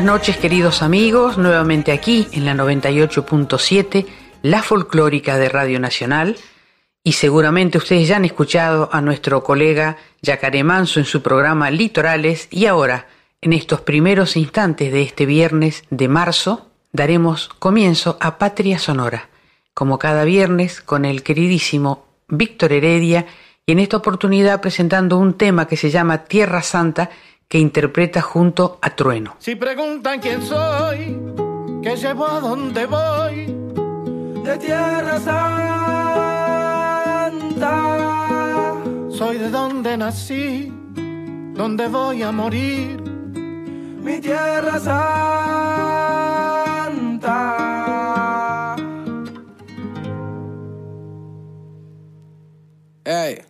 Buenas noches queridos amigos, nuevamente aquí en la 98.7, la folclórica de Radio Nacional, y seguramente ustedes ya han escuchado a nuestro colega Yacaré Manso en su programa Litorales. Y ahora, en estos primeros instantes de este viernes de marzo, daremos comienzo a Patria Sonora, como cada viernes con el queridísimo Víctor Heredia y en esta oportunidad presentando un tema que se llama Tierra Santa, que interpreta junto a Trueno. Si preguntan quién soy, que llevo a dónde voy, de Tierra Santa. Soy de donde nací, donde voy a morir, mi Tierra Santa. Hey.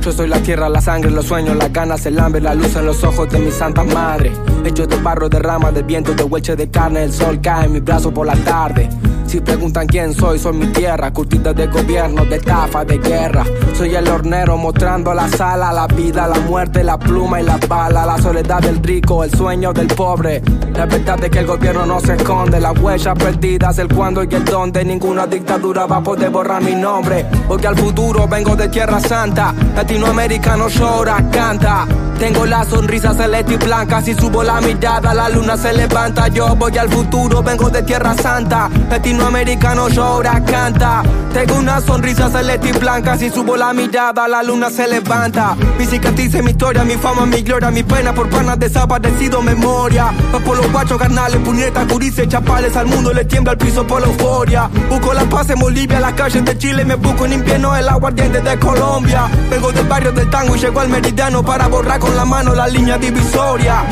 Yo soy la tierra, la sangre, los sueños, las ganas, el hambre, la luz en los ojos de mi santa madre. Hecho de barro, de rama, de viento, de hueche de carne, el sol cae en mi brazo por la tarde. Si preguntan quién soy, soy mi tierra, curtida de gobierno, de estafa, de guerra. Soy el hornero mostrando la sala, la vida, la muerte, la pluma y la bala, la soledad del rico, el sueño del pobre. La verdad es que el gobierno no se esconde, las huellas perdidas, el cuándo y el dónde. Ninguna dictadura va a poder borrar mi nombre, porque al futuro vengo de Tierra Santa. Latinoamericano llora, canta. Tengo la sonrisa celeste y blanca, si subo la mirada la luna se levanta. Yo voy al futuro, vengo de Tierra Santa. Latinoamericano llora, canta. Tengo una sonrisa celeste y blanca, si subo la mirada la luna se levanta. Mi cicatriz mi historia, mi fama, mi gloria, mi pena por panas desaparecido, memoria. Va por los guachos, carnales, puñetas, curices, chapales, al mundo le tiembla el piso por la euforia. Busco la paz en Bolivia, las calles de Chile, me busco en invierno el aguardiente de Colombia. Vengo del barrio del tango y llego al meridiano para borrar con la mano la línea divisoria.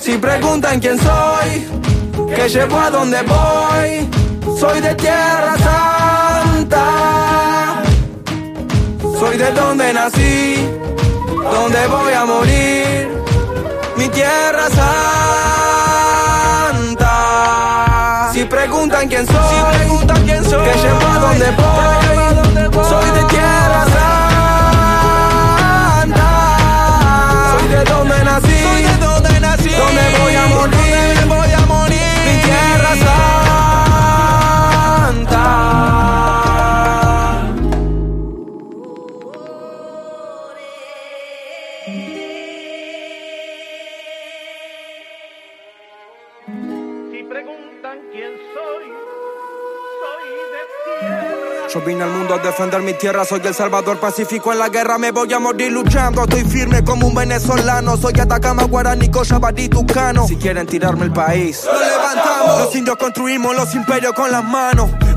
Si preguntan quién soy, que llevo a donde voy, soy de Tierra Santa. Soy de donde nací, donde voy a morir, mi Tierra Santa. Si preguntan quién soy, si preguntan quién soy, que llevo a donde voy, Yo vine al mundo a defender mi tierra, soy el salvador pacífico en la guerra, me voy a morir luchando. Estoy firme como un venezolano, soy Atacama, Guaraní, Cochabamba, Tucano. Si quieren tirarme el país, lo levantamos. Los indios construimos los imperios con las manos.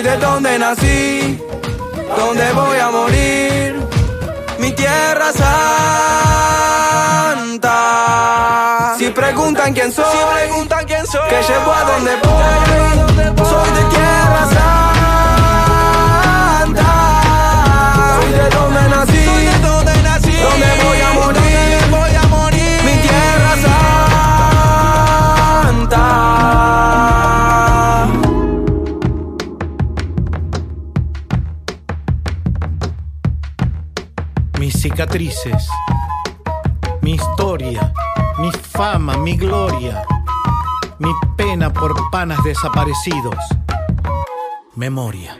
Soy de donde nací, donde voy a morir, mi Tierra Santa. Si preguntan quién soy, si preguntan quién soy, que llevo a donde voy, mi historia, mi fama, mi gloria, mi pena por panas desaparecidos, memoria.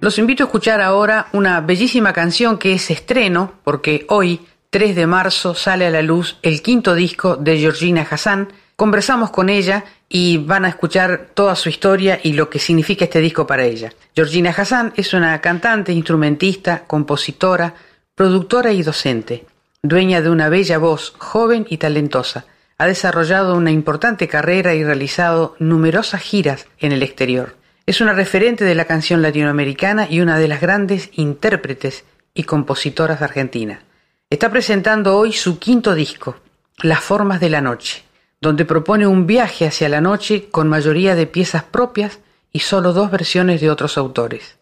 Los invito a escuchar ahora una bellísima canción que es estreno, porque hoy, 3 de marzo sale a la luz el quinto disco de Georgina Hassan. Conversamos con ella y van a escuchar toda su historia y lo que significa este disco para ella. Georgina Hassan es una cantante, instrumentista, compositora, productora y docente, dueña de una bella voz, joven y talentosa. Ha desarrollado una importante carrera y realizado numerosas giras en el exterior. Es una referente de la canción latinoamericana y una de las grandes intérpretes y compositoras de Argentina. Está presentando hoy su quinto disco, Las Formas de la Noche, donde propone un viaje hacia la noche con mayoría de piezas propias y solo dos versiones de otros autores.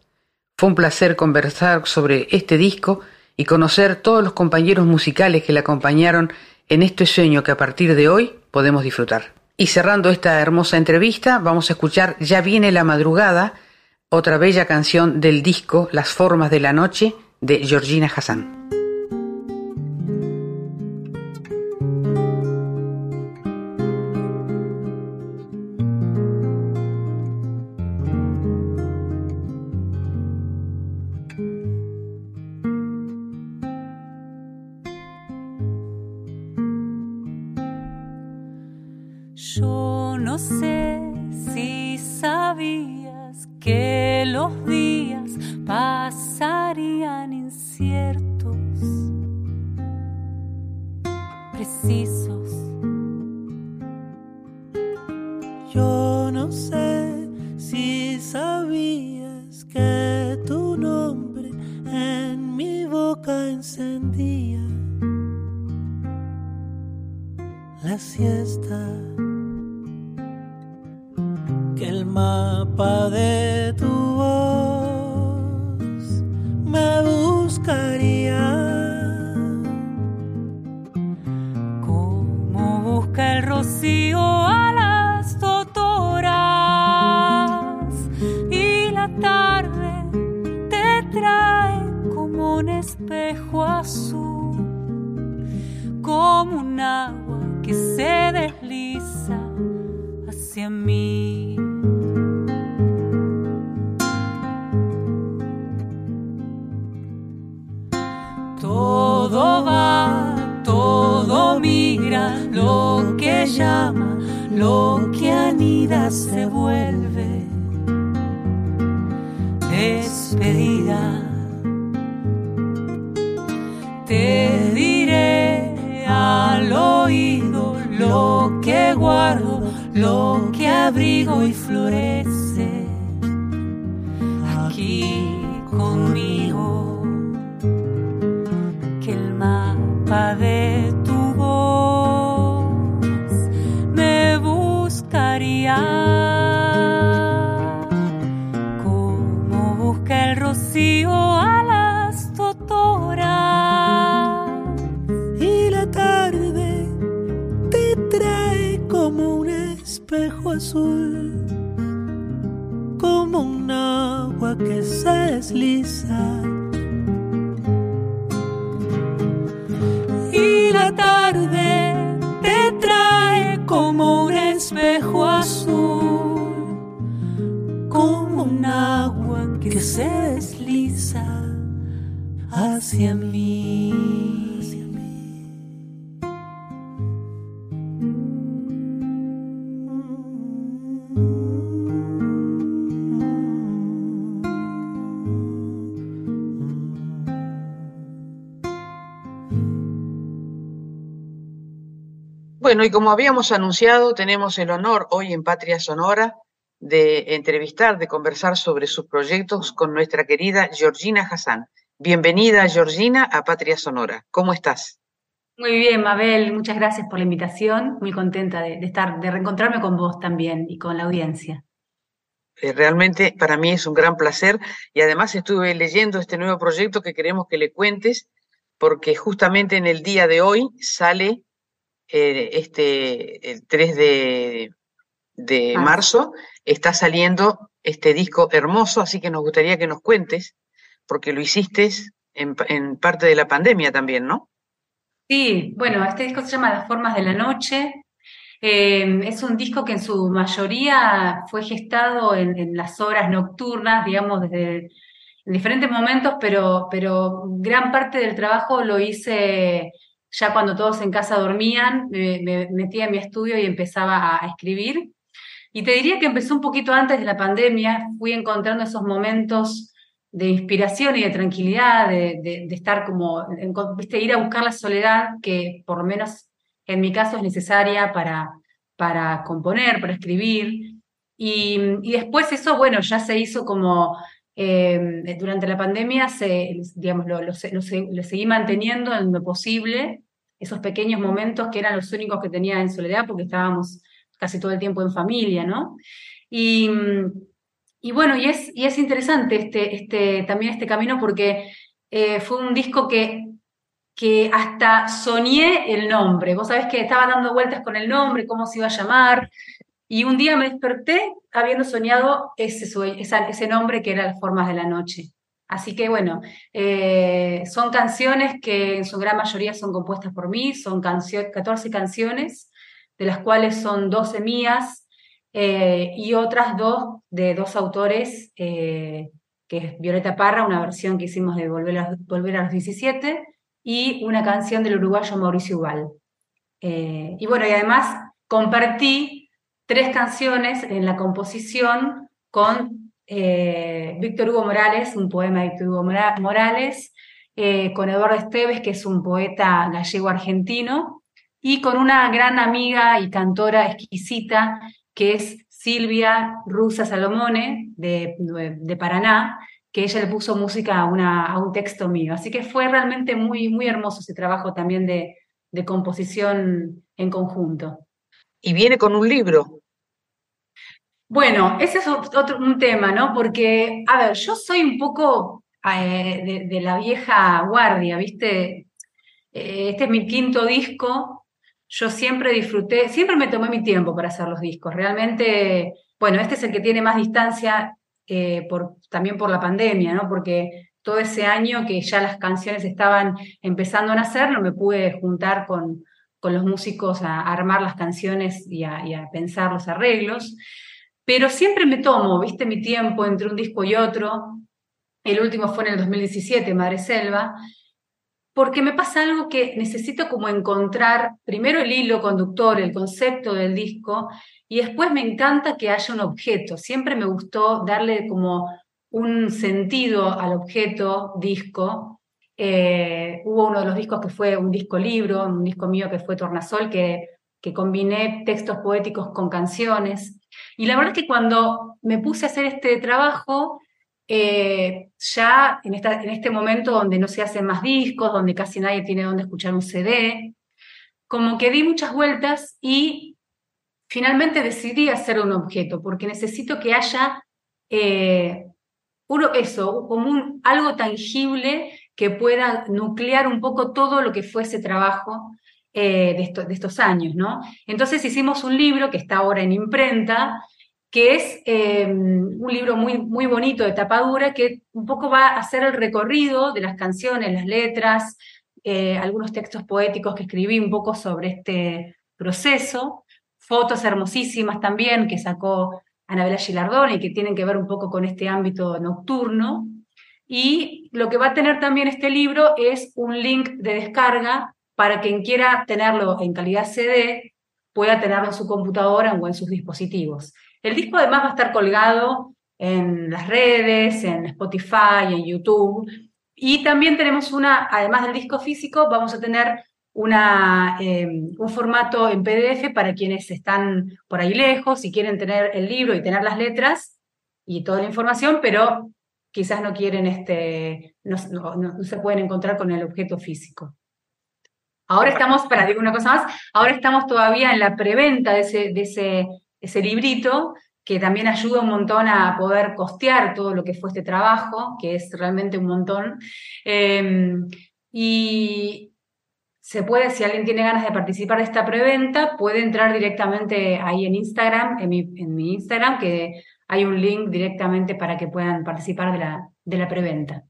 Fue un placer conversar sobre este disco y conocer todos los compañeros musicales que le acompañaron en este sueño que a partir de hoy podemos disfrutar. Y cerrando esta hermosa entrevista, vamos a escuchar Ya viene la madrugada, otra bella canción del disco Las Formas de la Noche de Georgina Hassan. siesta, que el mapa de tu voz me buscaría. Como busca el rocío a las totoras y la tarde te trae como un espejo azul, como una que se desliza hacia mí. Todo va, todo migra. lo que llama, lo que anida se vuelve. abrigo y florece. Bueno, y como habíamos anunciado, tenemos el honor hoy en Patria Sonora de entrevistar, de conversar sobre sus proyectos con nuestra querida Georgina Hassan. Bienvenida, Georgina, a Patria Sonora. ¿Cómo estás? Muy bien, Mabel, muchas gracias por la invitación. Muy contenta de, estar, de reencontrarme con vos también y con la audiencia. Eh, realmente para mí es un gran placer y además estuve leyendo este nuevo proyecto que queremos que le cuentes porque justamente en el día de hoy sale eh, este, el 3 de, de marzo está saliendo este disco hermoso, así que nos gustaría que nos cuentes, porque lo hiciste en, en parte de la pandemia también, ¿no? Sí, bueno, este disco se llama Las Formas de la Noche. Eh, es un disco que en su mayoría fue gestado en, en, las horas nocturnas, digamos, desde en diferentes momentos, pero, pero gran parte del trabajo lo hice ya cuando todos en casa dormían, me, metía en mi estudio y empezaba a escribir. Y te diría que empezó un poquito antes de la pandemia, fui encontrando esos momentos de inspiración y de tranquilidad, de, estar como, viste, ir a buscar la soledad que por lo menos en mi caso es necesaria para, para componer, para escribir. Y, después eso, bueno, ya se hizo como eh, durante la pandemia, se, digamos, lo, lo, seguí manteniendo en lo posible, esos pequeños momentos que eran los únicos que tenía en soledad porque estábamos casi todo el tiempo en familia, ¿no? Y, y bueno, y es, y es interesante este, este, también este camino porque eh, fue un disco que, que hasta soñé el nombre. Vos sabés que estaba dando vueltas con el nombre, cómo se iba a llamar, y un día me desperté habiendo soñado ese, ese nombre que era Las Formas de la Noche. Así que bueno, eh, son canciones que en su gran mayoría son compuestas por mí, son 14 canciones, de las cuales son 12 mías eh, y otras dos de dos autores, eh, que es Violeta Parra, una versión que hicimos de Volver a, Volver a los 17, y una canción del uruguayo Mauricio Ubal. y bueno, y además compartí tres canciones en la composición con eh, Víctor Hugo Morales, un poema de Víctor Hugo Morales, eh, con Eduardo Esteves, que es un poeta gallego argentino, y con una gran amiga y cantora exquisita, que es Silvia Rusa Salomone, de, Paraná, que ella le puso música a, un texto mío. Así que fue realmente muy, muy hermoso ese trabajo también de composición en conjunto y viene con un libro. Bueno, ese es otro un tema, ¿no? Porque, a ver, yo soy un poco eh, de, la vieja guardia, ¿viste? Eh, este es mi quinto disco. Yo siempre disfruté, siempre me tomé mi tiempo para hacer los discos. Realmente, bueno, este es el que tiene más distancia eh, también por la pandemia, ¿no? Porque todo ese año que ya las canciones estaban empezando a nacer, no me pude juntar con, con los músicos a, armar las canciones y a, pensar los arreglos, pero siempre me tomo, viste, mi tiempo entre un disco y otro. El último fue en el 2017, Madre Selva, porque me pasa algo que necesito como encontrar primero el hilo conductor, el concepto del disco, y después me encanta que haya un objeto. Siempre me gustó darle como un sentido al objeto disco eh, hubo uno de los discos que fue un disco libro, un disco mío que fue Tornasol, que, que combiné textos poéticos con canciones. Y la verdad es que cuando me puse a hacer este trabajo, eh, ya en, esta, en este momento donde no se hacen más discos, donde casi nadie tiene donde escuchar un CD, como que di muchas vueltas y finalmente decidí hacer un objeto, porque necesito que haya eh, uno, eso, como un, algo tangible que pueda nuclear un poco todo lo que fue ese trabajo eh, de, estos años, ¿no? Entonces hicimos un libro que está ahora en imprenta, que es eh, un libro muy, muy bonito de tapadura, que un poco va a hacer el recorrido de las canciones, las letras, eh, algunos textos poéticos que escribí un poco sobre este proceso, fotos hermosísimas también que sacó Anabela Gilardoni, que tienen que ver un poco con este ámbito nocturno. Y lo que va a tener también este libro es un link de descarga para quien quiera tenerlo en calidad CD, pueda tenerlo en su computadora o en sus dispositivos. El disco además va a estar colgado en las redes, en Spotify, en YouTube. Y también tenemos una, además del disco físico, vamos a tener una, em, un formato en PDF para quienes están por ahí lejos y quieren tener el libro y tener las letras y toda la información, pero quizás no quieren, este, no, se pueden encontrar con el objeto físico. Ahora estamos, para decir una cosa más, ahora estamos todavía en la preventa de ese, de ese, ese librito, que también ayuda un montón a poder costear todo lo que fue este trabajo, que es realmente un montón. Em, y se puede, si alguien tiene ganas de participar de esta preventa, puede entrar directamente ahí en Instagram, en mi, en mi Instagram, que hay un link directamente para que puedan participar de la, de la preventa.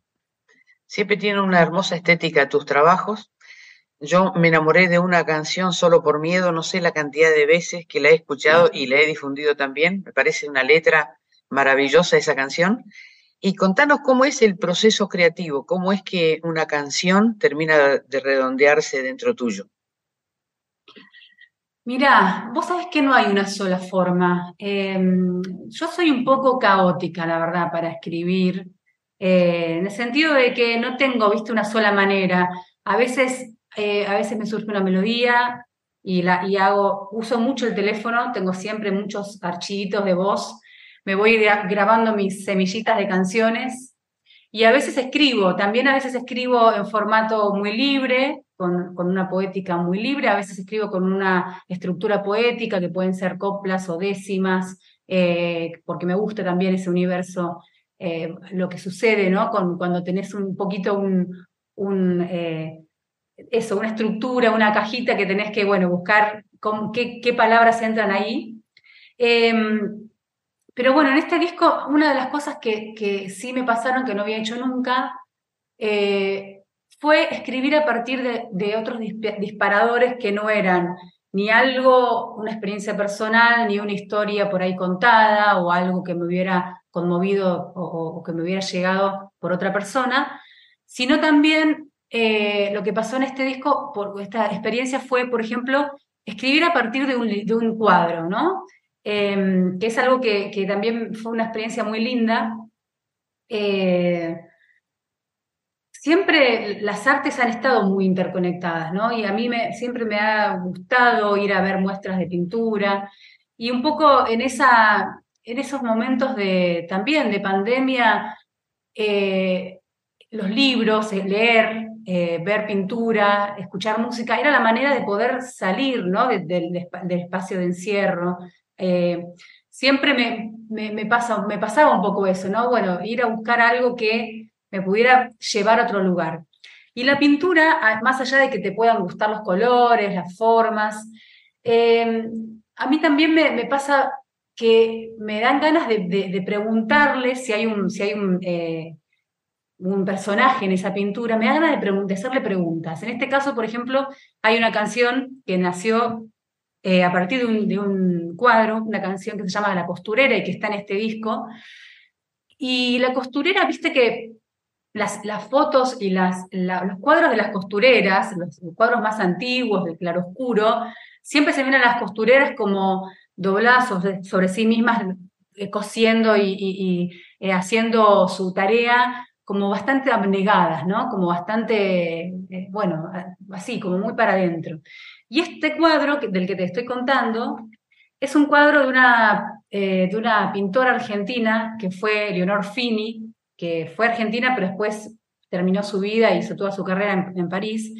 Siempre tiene una hermosa estética tus trabajos. Yo me enamoré de una canción solo por miedo, no sé la cantidad de veces que la he escuchado y la he difundido también. Me parece una letra maravillosa esa canción. Y contanos cómo es el proceso creativo, cómo es que una canción termina de redondearse dentro tuyo. Mirá, vos sabés que no hay una sola forma. Em, yo soy un poco caótica, la verdad, para escribir, eh, en el sentido de que no tengo, viste, una sola manera. A veces, eh, a veces me surge una melodía y, la, y hago, uso mucho el teléfono, tengo siempre muchos archivitos de voz me voy grabando mis semillitas de canciones y a veces escribo, también a veces escribo en formato muy libre, con, una poética muy libre, a veces escribo con una estructura poética que pueden ser coplas o décimas, eh, porque me gusta también ese universo, eh, lo que sucede, ¿no? Con, cuando tenés un poquito un, eso, una estructura, una cajita que tenés que, bueno, buscar con, qué, palabras entran ahí. Em, pero bueno, en este disco, una de las cosas que, sí me pasaron, que no había hecho nunca, eh, fue escribir a partir de, otros disparadores que no eran ni algo, una experiencia personal, ni una historia por ahí contada, o algo que me hubiera conmovido o, que me hubiera llegado por otra persona, sino también eh, lo que pasó en este disco, por esta experiencia fue, por ejemplo, escribir a partir de un, cuadro, ¿no? Em, que es algo que, también fue una experiencia muy linda. Eh, siempre las artes han estado muy interconectadas, ¿no? Y a mí me, siempre me ha gustado ir a ver muestras de pintura y un poco en, esa, en esos momentos de, también de pandemia, eh, los libros, leer, eh, ver pintura, escuchar música, era la manera de poder salir ¿no? del espacio de encierro, eh, siempre me, pasa, me pasaba un poco eso, ¿no? Bueno, ir a buscar algo que me pudiera llevar a otro lugar. Y la pintura, más allá de que te puedan gustar los colores, las formas, eh, a mí también me, pasa que me dan ganas de, preguntarle si hay un, si hay un, eh, un personaje en esa pintura, me da ganas de, de, hacerle preguntas. En este caso, por ejemplo, hay una canción que nació eh, a partir de un, cuadro, una canción que se llama La costurera y que está en este disco. Y la costurera, viste que las, fotos y las, los cuadros de las costureras, los, cuadros más antiguos del claroscuro, siempre se ven a las costureras como dobladas sobre, sí mismas, eh, cosiendo y, eh, haciendo su tarea como bastante abnegadas, ¿no? Como bastante, bueno, así, como muy para adentro. Y este cuadro del que te estoy contando es un cuadro de una, eh, de una pintora argentina que fue Leonor Fini, que fue argentina, pero después terminó su vida y hizo toda su carrera en, París.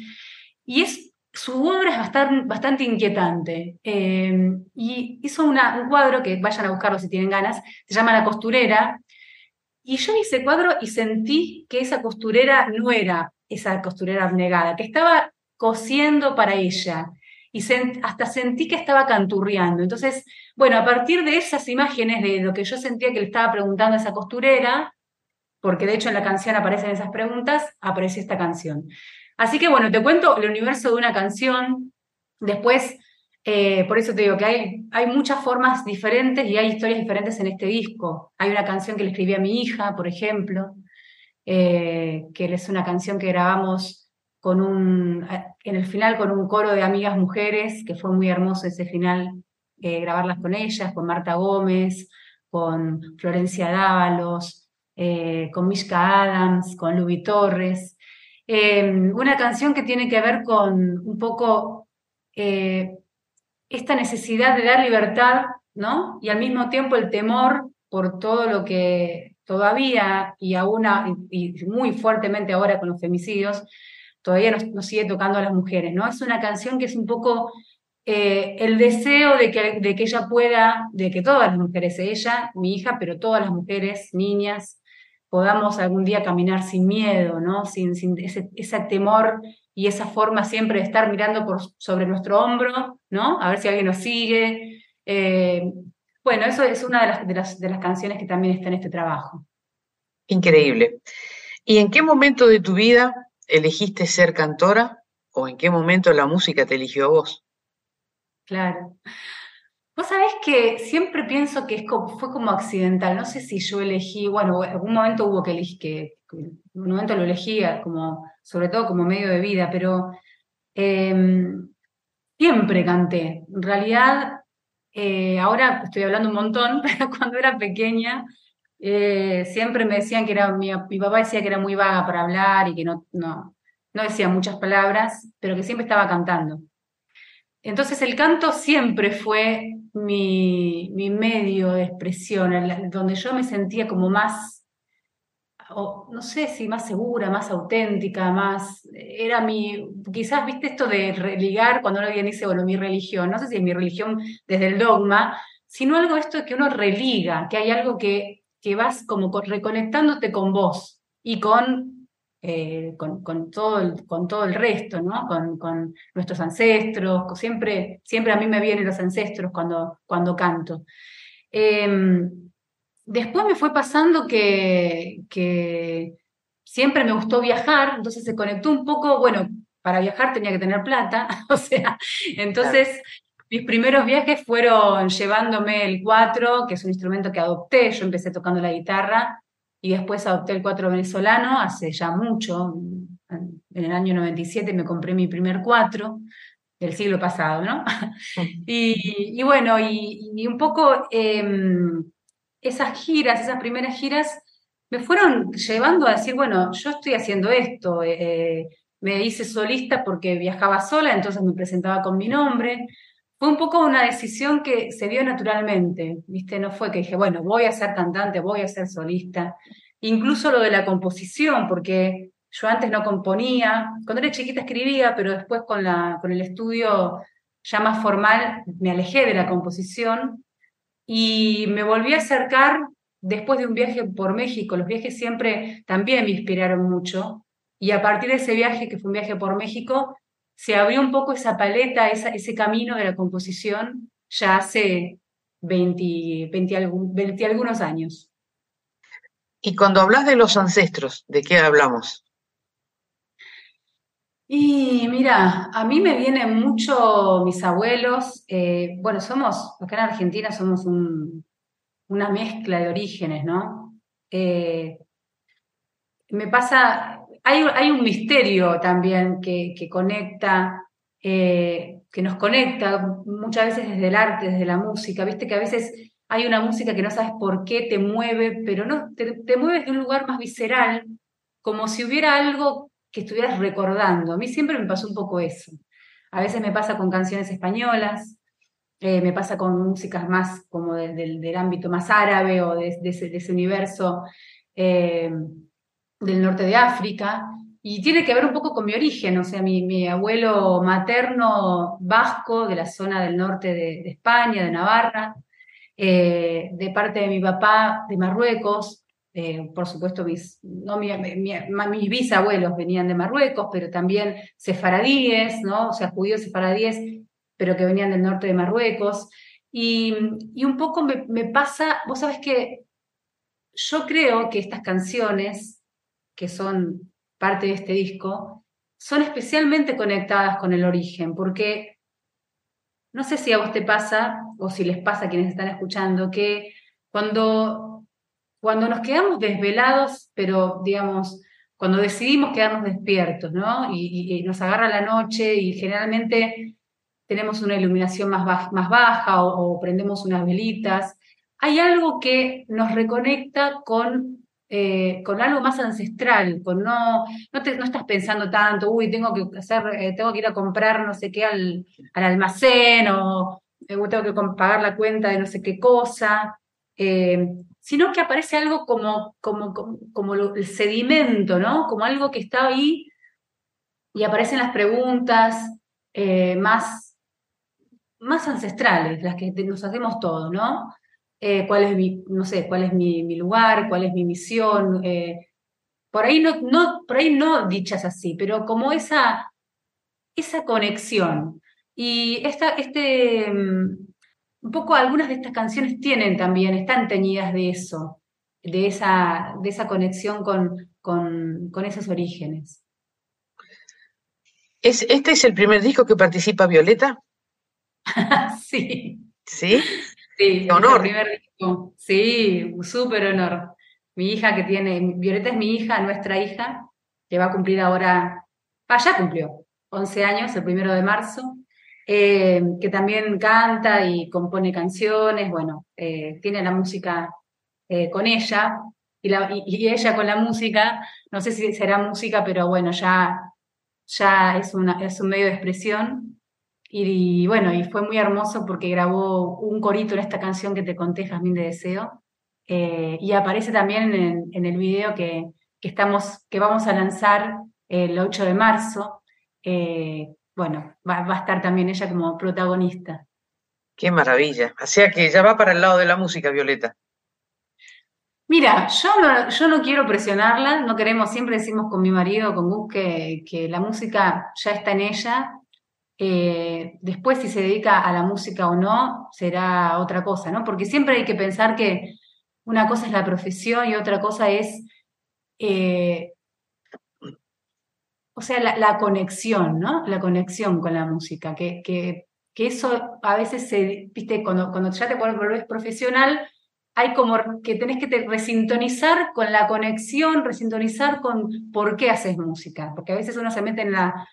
Y es, su obra es bastante, bastante inquietante. Eh, y hizo un cuadro que vayan a buscarlo si tienen ganas, se llama La costurera. Y yo vi ese cuadro y sentí que esa costurera no era esa costurera abnegada, que estaba cosiendo para ella. Y hasta sentí que estaba canturreando. Entonces, bueno, a partir de esas imágenes, de lo que yo sentía que le estaba preguntando a esa costurera, porque de hecho en la canción aparecen esas preguntas, apareció esta canción. Así que bueno, te cuento el universo de una canción. Después, eh, por eso te digo que hay, hay muchas formas diferentes y hay historias diferentes en este disco. Hay una canción que le escribí a mi hija, por ejemplo, eh, que es una canción que grabamos con un, en el final con un coro de amigas mujeres, que fue muy hermoso ese final, eh, grabarlas con ellas, con Marta Gómez, con Florencia Dávalos, con Mishka Adams, con Luby Torres. Una canción que tiene que ver con un poco esta necesidad de dar libertad, ¿no? Y al mismo tiempo el temor por todo lo que todavía y aún y muy fuertemente ahora con los femicidios, todavía nos, sigue tocando a las mujeres, ¿no? Es una canción que es un poco eh, el deseo de que, de que ella pueda, de que todas las mujeres, ella, mi hija, pero todas las mujeres, niñas, podamos algún día caminar sin miedo, ¿no? Sin, sin ese, temor y esa forma siempre de estar mirando por, sobre nuestro hombro, ¿no? A ver si alguien nos sigue. Eh, bueno, eso es una de las, de, las, de las canciones que también está en este trabajo. Increíble. ¿Y en qué momento de tu vida elegiste ser cantora o en qué momento la música te eligió a vos? Claro. Vos sabés que siempre pienso que fue como accidental. No sé si yo elegí, bueno, en algún momento hubo que elegir, que, en un momento lo elegía, como, sobre todo como medio de vida, pero em, siempre canté. En realidad, eh, ahora estoy hablando un montón, pero cuando era pequeña, eh, siempre me decían que era, mi, mi, papá decía que era muy vaga para hablar y que no, no, no decía muchas palabras, pero que siempre estaba cantando. Entonces el canto siempre fue mi, medio de expresión, donde yo me sentía como más, no sé si más segura, más auténtica, más, era mi, quizás, viste esto de religar, cuando alguien dice, bueno, mi religión, no sé si es mi religión desde el dogma, sino algo esto de que uno religa, que hay algo que, que vas como reconectándote con vos y con eh, con, todo el, con todo el resto, ¿no? Con, nuestros ancestros, siempre, siempre a mí me vienen los ancestros cuando, cuando canto. Em, después me fue pasando que, que siempre me gustó viajar, entonces se conectó un poco, bueno, para viajar tenía que tener plata, o sea, entonces mis primeros viajes fueron llevándome el cuatro, que es un instrumento que adopté, yo empecé tocando la guitarra y después adopté el cuatro venezolano hace ya mucho, en el año 97 me compré mi primer cuatro del siglo pasado, ¿no? y, bueno, y, un poco em, esas giras, esas primeras giras, me fueron llevando a decir, bueno, yo estoy haciendo esto, eh, eh, me hice solista porque viajaba sola, entonces me presentaba con mi nombre, fue un poco una decisión que se dio naturalmente, ¿viste? No fue que dije, bueno, voy a ser cantante, voy a ser solista. Incluso lo de la composición, porque yo antes no componía, cuando era chiquita escribía, pero después con, la, con el estudio ya más formal me alejé de la composición y me volví a acercar después de un viaje por México. Los viajes siempre también me inspiraron mucho y a partir de ese viaje, que fue un viaje por México, se abrió un poco esa paleta, ese camino de la composición ya hace 20, 20, algunos años. Y cuando hablas de los ancestros, ¿de qué hablamos? Y mira, a mí me vienen mucho mis abuelos. Eh, bueno, somos, acá en Argentina somos una mezcla de orígenes, ¿no? Eh, me pasa, hay, un misterio también que, conecta, eh, que nos conecta muchas veces desde el arte, desde la música. Viste que a veces hay una música que no sabes por qué te mueve, pero no, te, mueves de un lugar más visceral, como si hubiera algo que estuvieras recordando. A mí siempre me pasó un poco eso. A veces me pasa con canciones españolas, eh, me pasa con músicas más como del ámbito más árabe o de, ese, universo. Eh, del norte de África, y tiene que ver un poco con mi origen, o sea, mi, abuelo materno vasco de la zona del norte de, España, de Navarra, eh, de parte de mi papá de Marruecos, eh, por supuesto mis, mis bisabuelos venían de Marruecos, pero también sefaradíes, ¿no? o sea, judíos sefaradíes, pero que venían del norte de Marruecos. Y, un poco me, me pasa, vos sabes que yo creo que estas canciones que son parte de este disco, son especialmente conectadas con el origen, porque no sé si a vos te pasa, o si les pasa a quienes están escuchando, que cuando, cuando nos quedamos desvelados, pero digamos, cuando decidimos quedarnos despiertos, ¿no? Y, nos agarra la noche y generalmente tenemos una iluminación más, más baja o, o prendemos unas velitas, hay algo que nos reconecta con eh, con algo más ancestral, con no, no, te, estás pensando tanto, uy, tengo que hacer, eh, tengo que ir a comprar no sé qué al, al almacén o eh, tengo que pagar la cuenta de no sé qué cosa, sino que aparece algo como, como, como, el sedimento, ¿no? Como algo que está ahí y aparecen las preguntas más, más ancestrales, las que nos hacemos todos, ¿no? Eh, cuál es mi, no sé, cuál es mi, lugar, cuál es mi misión. Eh, por ahí no, no, por ahí no dichas así, pero como esa, esa conexión. Y esta, este, mm, un poco algunas de estas canciones tienen también, están teñidas de eso, de esa, de esa conexión con, con, con esos orígenes. ¿Es, ¿Este es el primer disco que participa Violeta? sí. ¿Sí? Sí, honor. primer disco. Sí, súper honor. Mi hija que tiene, Violeta es mi hija, nuestra hija, que va a cumplir ahora, ah, ya cumplió, 11 años, el primero de marzo, eh, que también canta y compone canciones, bueno, eh, tiene la música eh, con ella, y, la, y, ella con la música, no sé si será música, pero bueno, ya, ya es, una, es un medio de expresión. Y, bueno, y fue muy hermoso porque grabó un corito en esta canción que te conté, Jazmín de Deseo, y aparece también en, en el video que, que, estamos, que vamos a lanzar el 8 de marzo. Eh, bueno, va, a estar también ella como protagonista. Qué maravilla. O sea que ya va para el lado de la música, Violeta. Mira, yo no, yo no quiero presionarla, no queremos, siempre decimos con mi marido, con Gus, que, que la música ya está en ella. Eh, después, si se dedica a la música o no, será otra cosa, ¿no? Porque siempre hay que pensar que una cosa es la profesión y otra cosa es eh, o sea, la, conexión, ¿no? La conexión con la música, que, que, eso a veces se, viste, cuando, cuando ya te vuelves profesional, hay como que tenés que te resintonizar con la conexión, resintonizar con por qué haces música, porque a veces uno se mete en, la,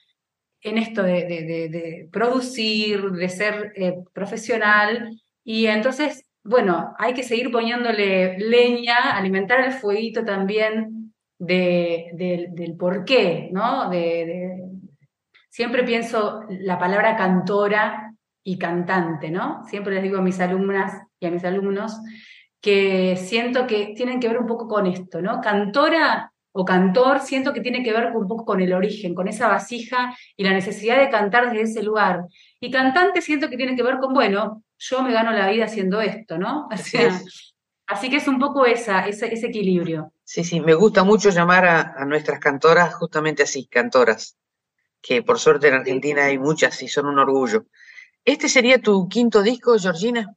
en esto de, de, producir, de ser eh, profesional, y entonces, bueno, hay que seguir poniéndole leña, alimentar el fueguito también de, del por qué, ¿no? Siempre pienso la palabra cantora y cantante, ¿no? Siempre les digo a mis alumnas y a mis alumnos que siento que tienen que ver un poco con esto, ¿no? Cantora o cantor, siento que tiene que ver un poco con el origen, con esa vasija y la necesidad de cantar desde ese lugar. Y cantante siento que tiene que ver con, bueno, yo me gano la vida haciendo esto, ¿no? Así que es un poco esa, ese, equilibrio. Sí, sí, me gusta mucho llamar a, nuestras cantoras justamente así, cantoras, que por suerte en Argentina hay muchas y son un orgullo. ¿Este sería tu quinto disco, Georgina?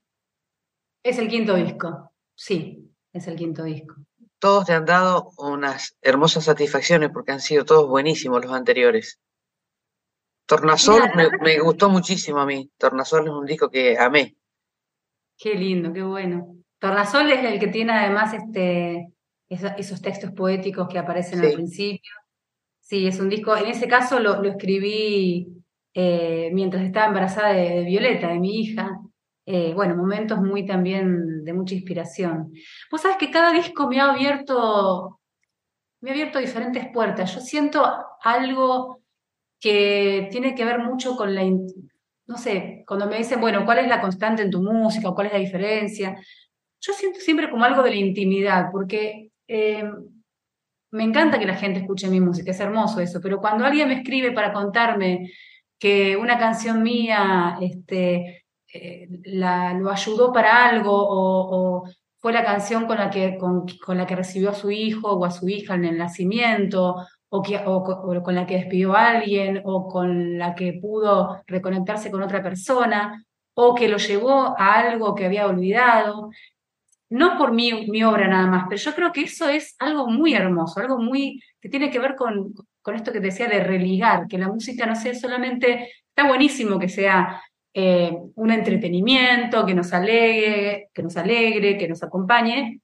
Es el quinto disco, sí, es el quinto disco. Todos te han dado unas hermosas satisfacciones porque han sido todos buenísimos los anteriores. Tornasol me, me, gustó muchísimo a mí. Tornasol es un disco que amé. Qué lindo, qué bueno. Tornasol es el que tiene además este, esos, textos poéticos que aparecen al principio. Sí, es un disco, en ese caso lo, escribí eh, mientras estaba embarazada de, Violeta, de mi hija. Eh, bueno, momentos muy también de mucha inspiración. Vos sabés que cada disco me ha abierto, me ha abierto diferentes puertas. Yo siento algo que tiene que ver mucho con la, no sé, cuando me dicen, bueno, ¿cuál es la constante en tu música cuál es la diferencia? yo siento siempre como algo de la intimidad, porque eh, me encanta que la gente escuche mi música, es hermoso eso, pero cuando alguien me escribe para contarme que una canción mía este, eh, la, lo ayudó para algo o, fue la canción con la, que, con, la que recibió a su hijo o a su hija en el nacimiento, o, que, o, con la que despidió a alguien, o con la que pudo reconectarse con otra persona, o que lo llevó a algo que había olvidado. No por mi, mi, obra nada más, pero yo creo que eso es algo muy hermoso, algo muy que tiene que ver con, con esto que te decía de religar, que la música no sea solamente, está buenísimo que sea eh, un entretenimiento, que nos alegre, que nos alegre, que nos acompañe,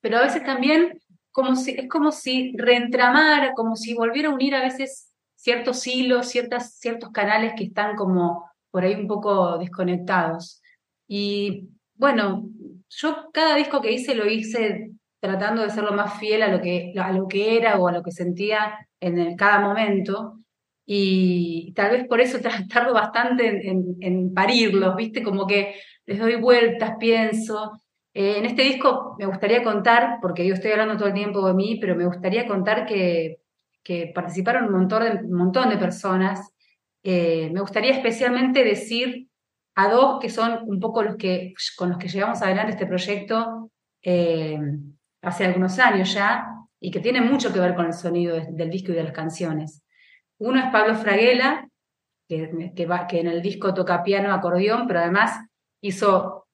pero a veces también como si, es como si reentramara, como si volviera a unir a veces ciertos hilos, ciertas, ciertos canales que están como por ahí un poco desconectados. Y bueno, yo cada disco que hice lo hice tratando de ser lo más fiel a lo que, a lo que era o a lo que sentía en cada momento. Y tal vez por eso tardo bastante en, parirlos, ¿viste? Como que les doy vueltas, pienso. Eh, en este disco me gustaría contar, porque yo estoy hablando todo el tiempo de mí, pero me gustaría contar que, que participaron un montón de, un montón de personas. Eh, me gustaría especialmente decir a dos que son un poco los que, con los que llevamos adelante este proyecto eh, hace algunos años ya, y que tiene mucho que ver con el sonido del disco y de las canciones. Uno es Pablo Fraguela, que, que, en el disco toca piano, acordeón, pero además hizo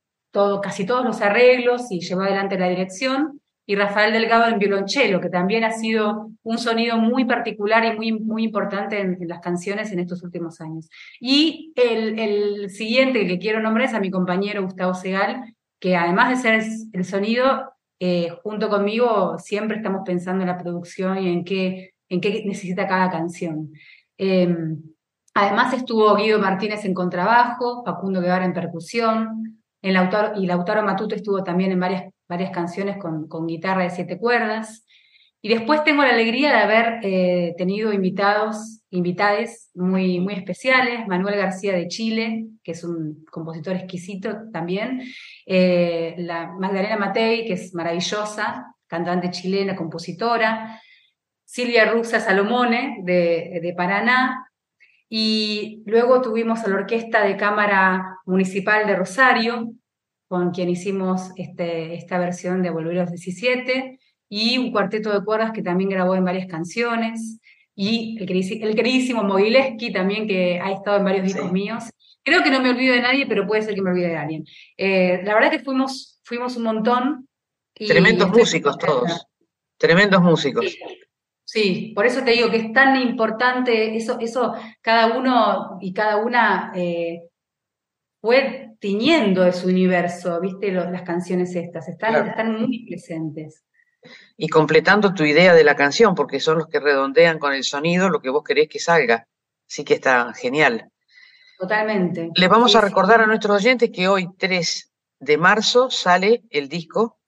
casi todos los arreglos y llevó adelante la dirección. y Rafael Delgado en violonchelo, que también ha sido un sonido muy particular y muy, muy importante en, las canciones en estos últimos años. Y el, el siguiente que quiero nombrar es a mi compañero Gustavo Segal, que además de ser el sonido, eh, junto conmigo siempre estamos pensando en la producción y en qué, en qué necesita cada canción. Em, además estuvo Guido Martínez en contrabajo, Facundo Guevara en percusión, en Lautaro, y Lautaro Matuto estuvo también en varias varias canciones con, guitarra de siete cuerdas. Y después tengo la alegría de haber eh, tenido invitados, invitades muy, muy especiales, Manuel García de Chile, que es un compositor exquisito también, eh, la Magdalena Matei, que es maravillosa, cantante chilena, compositora, Silvia Ruxa Salomone, de, de Paraná, y luego tuvimos a la Orquesta de Cámara Municipal de Rosario, con quien hicimos este, esta versión de Volver a los 17, y un cuarteto de cuerdas que también grabó en varias canciones, y el, queridísimo Mogileski también, que ha estado en varios discos míos. Creo que no me olvido de nadie, pero puede ser que me olvide de alguien. Eh, la verdad que fuimos, fuimos un montón. Tremendos músicos todos. Tremendos músicos. Sí, por eso te digo que es tan importante eso, eso cada uno y cada una eh, fue tiñendo de su universo, ¿viste? las canciones estas, están, están muy presentes. Y completando tu idea de la canción, porque son los que redondean con el sonido lo que vos querés que salga. Así que está genial. Totalmente. Les vamos a recordar a nuestros oyentes que hoy, 3 de marzo, sale el disco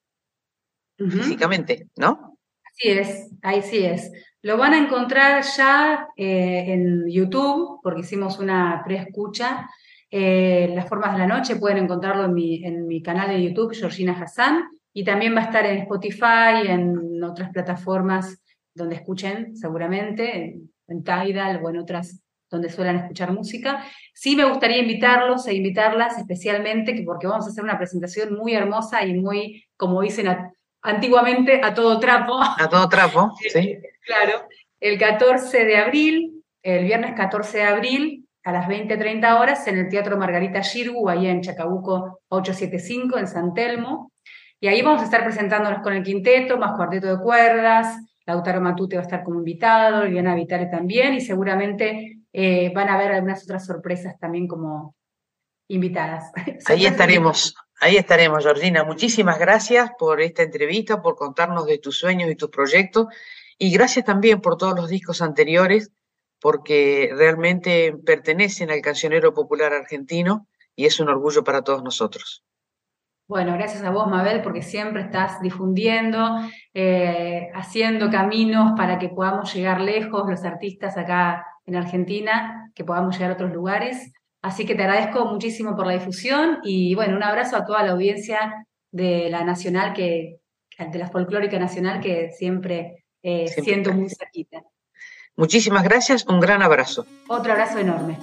físicamente, ¿no? Así es, ahí sí es. Lo van a encontrar ya eh, en YouTube, porque hicimos una preescucha eh, las formas de la noche pueden encontrarlo en mi, en mi canal de YouTube, Georgina Hassan, y también va a estar en Spotify, en otras plataformas donde escuchen, seguramente, en, Tidal o en otras donde suelen escuchar música. Sí me gustaría invitarlos e invitarlas especialmente, porque vamos a hacer una presentación muy hermosa y muy, como dicen antiguamente, a todo trapo. A todo trapo, sí. claro. El 14 de abril, el viernes 14 de abril, a las 20-30 horas en el Teatro Margarita Girgu, ahí en Chacabuco 875, en San Telmo. Y ahí vamos a estar presentándonos con el quinteto, más cuarteto de cuerdas, Lautaro Matute va a estar como invitado, Liliana Vitale también, y seguramente eh, van a haber algunas otras sorpresas también como invitadas. Ahí estaremos, ahí estaremos, Georgina. Muchísimas gracias por esta entrevista, por contarnos de tus sueños y tus proyectos, y gracias también por todos los discos anteriores porque realmente pertenecen al cancionero popular argentino y es un orgullo para todos nosotros. Bueno, gracias a vos, Mabel, porque siempre estás difundiendo, eh, haciendo caminos para que podamos llegar lejos los artistas acá en Argentina, que podamos llegar a otros lugares. Así que te agradezco muchísimo por la difusión y bueno, un abrazo a toda la audiencia de la Nacional, que, de la Folclórica Nacional, que siempre, eh, siento muy cerquita. Muchísimas gracias, un gran abrazo. Otro abrazo enorme.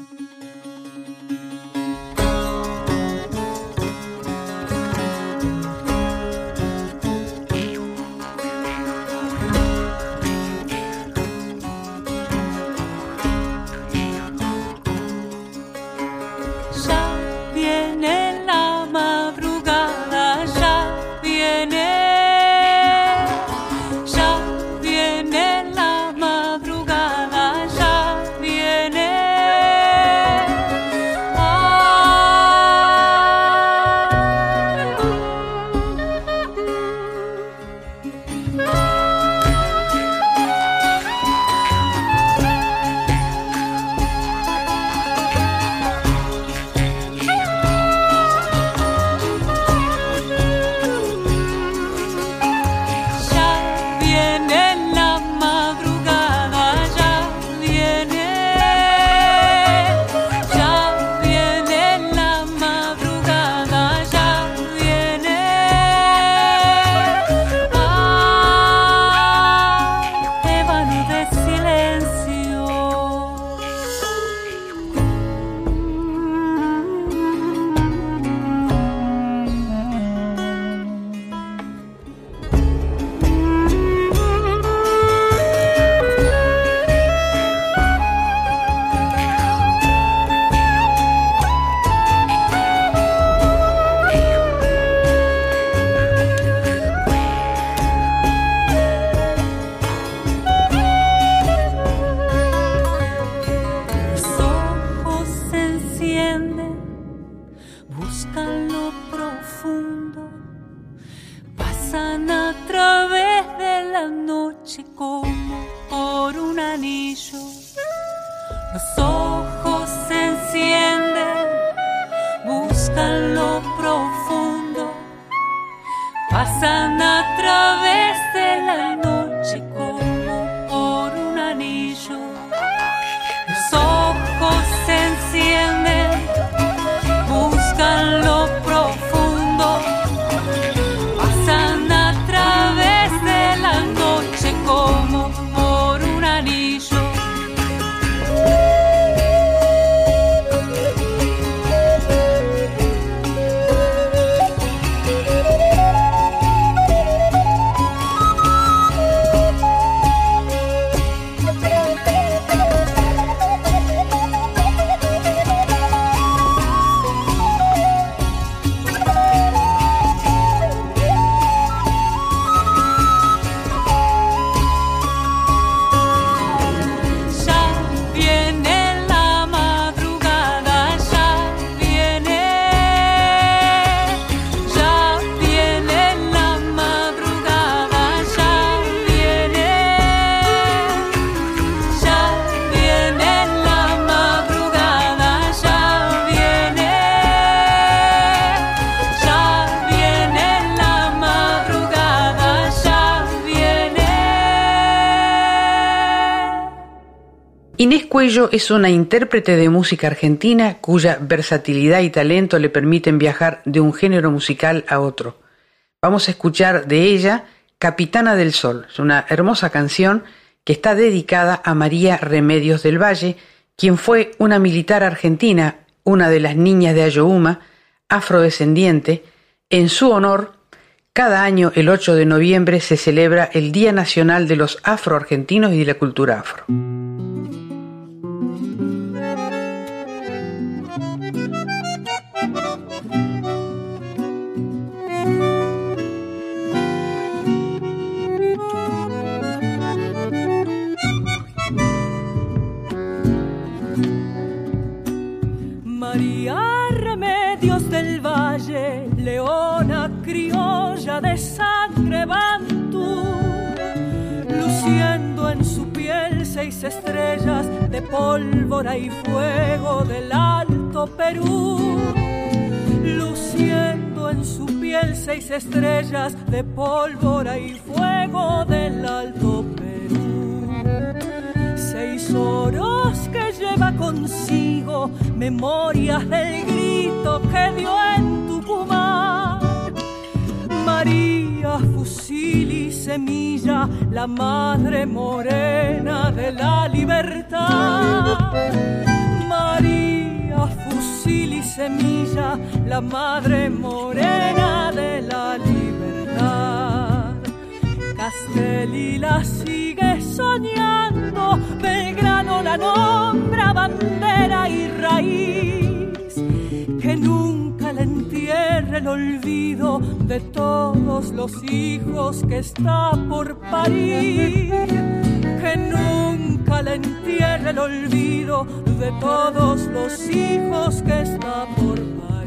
Cuello es una intérprete de música argentina cuya versatilidad y talento le permiten viajar de un género musical a otro. Vamos a escuchar de ella Capitana del Sol, es una hermosa canción que está dedicada a María Remedios del Valle, quien fue una militar argentina, una de las niñas de Ayohuma, afrodescendiente. En su honor, cada año el 8 de noviembre se celebra el Día Nacional de los Afroargentinos y de la Cultura Afro. De sangre bantú, luciendo en su piel seis estrellas de pólvora y fuego del Alto Perú, luciendo en su piel seis estrellas de pólvora y fuego del Alto Perú seis oros que lleva consigo memorias del grito que dio en Tucumán. María, fusil y semilla, la madre morena de la libertad. María, fusil y semilla, la madre morena de la libertad. Casteli la sigue soñando, Belgrano la nombra bandera y raíz, entierre el olvido de todos los hijos que está por parir, que nunca le entierre el olvido de todos los hijos que está por parir.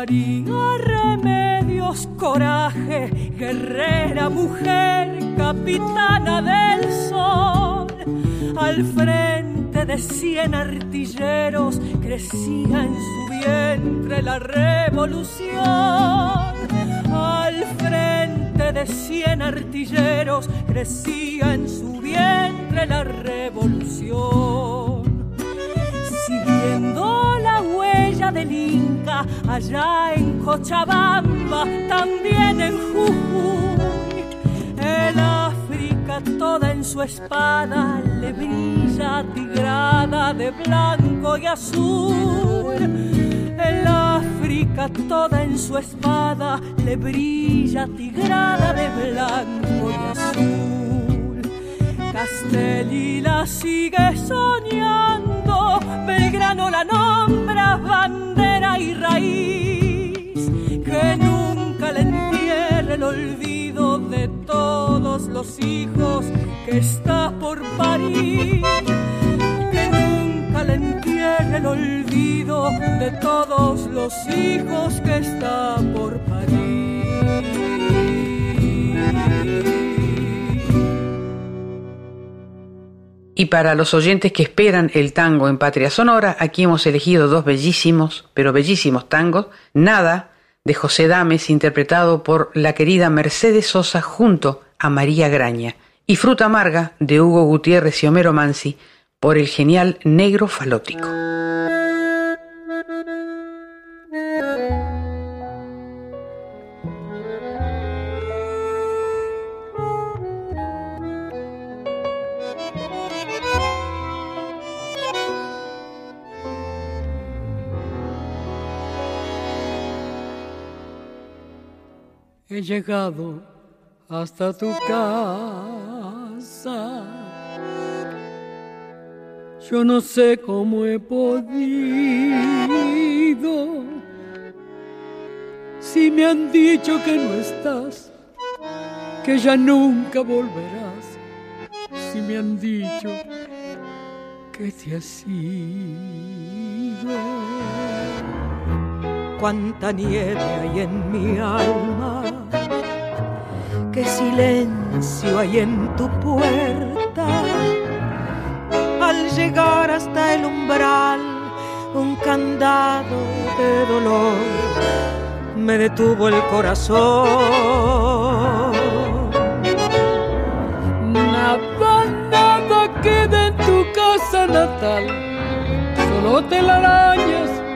María Remedios, coraje, guerrera mujer, capitana del sol, al frente de cien artilleros crecía en su vientre la revolución. Al frente de cien artilleros crecía en su vientre la revolución siguiendo la huella del Inca, allá en Cochabamba, también en Jujuy. El África toda en su espada le brilla tigrada de blanco y azul. El África toda en su espada le brilla tigrada de blanco y azul. Casteli la sigue soñando, Belgrano la nombra bandera y raíz, que nunca le entierre olvido de todos los hijos que está por parir. Que nunca le entierre el olvido de todos los hijos que está por parir. Y para los oyentes que esperan el tango en Patria Sonora, aquí hemos elegido dos bellísimos, pero bellísimos tangos. Nada, de José Dames, interpretado por la querida Mercedes Sosa junto a María Graña. Y Fruta Amarga, de Hugo Gutiérrez y Homero Mansi, por el genial Negro Falótico. Llegado hasta tu casa. Yo no sé cómo he podido. Si me han dicho que no estás, que ya nunca volverás. Si me han dicho que te has ido. Cuánta nieve hay en mi alma qué silencio hay en tu puerta. Al llegar hasta el umbral, un candado de dolor me detuvo el corazón. Nada, nada queda en tu casa natal, solo telarañas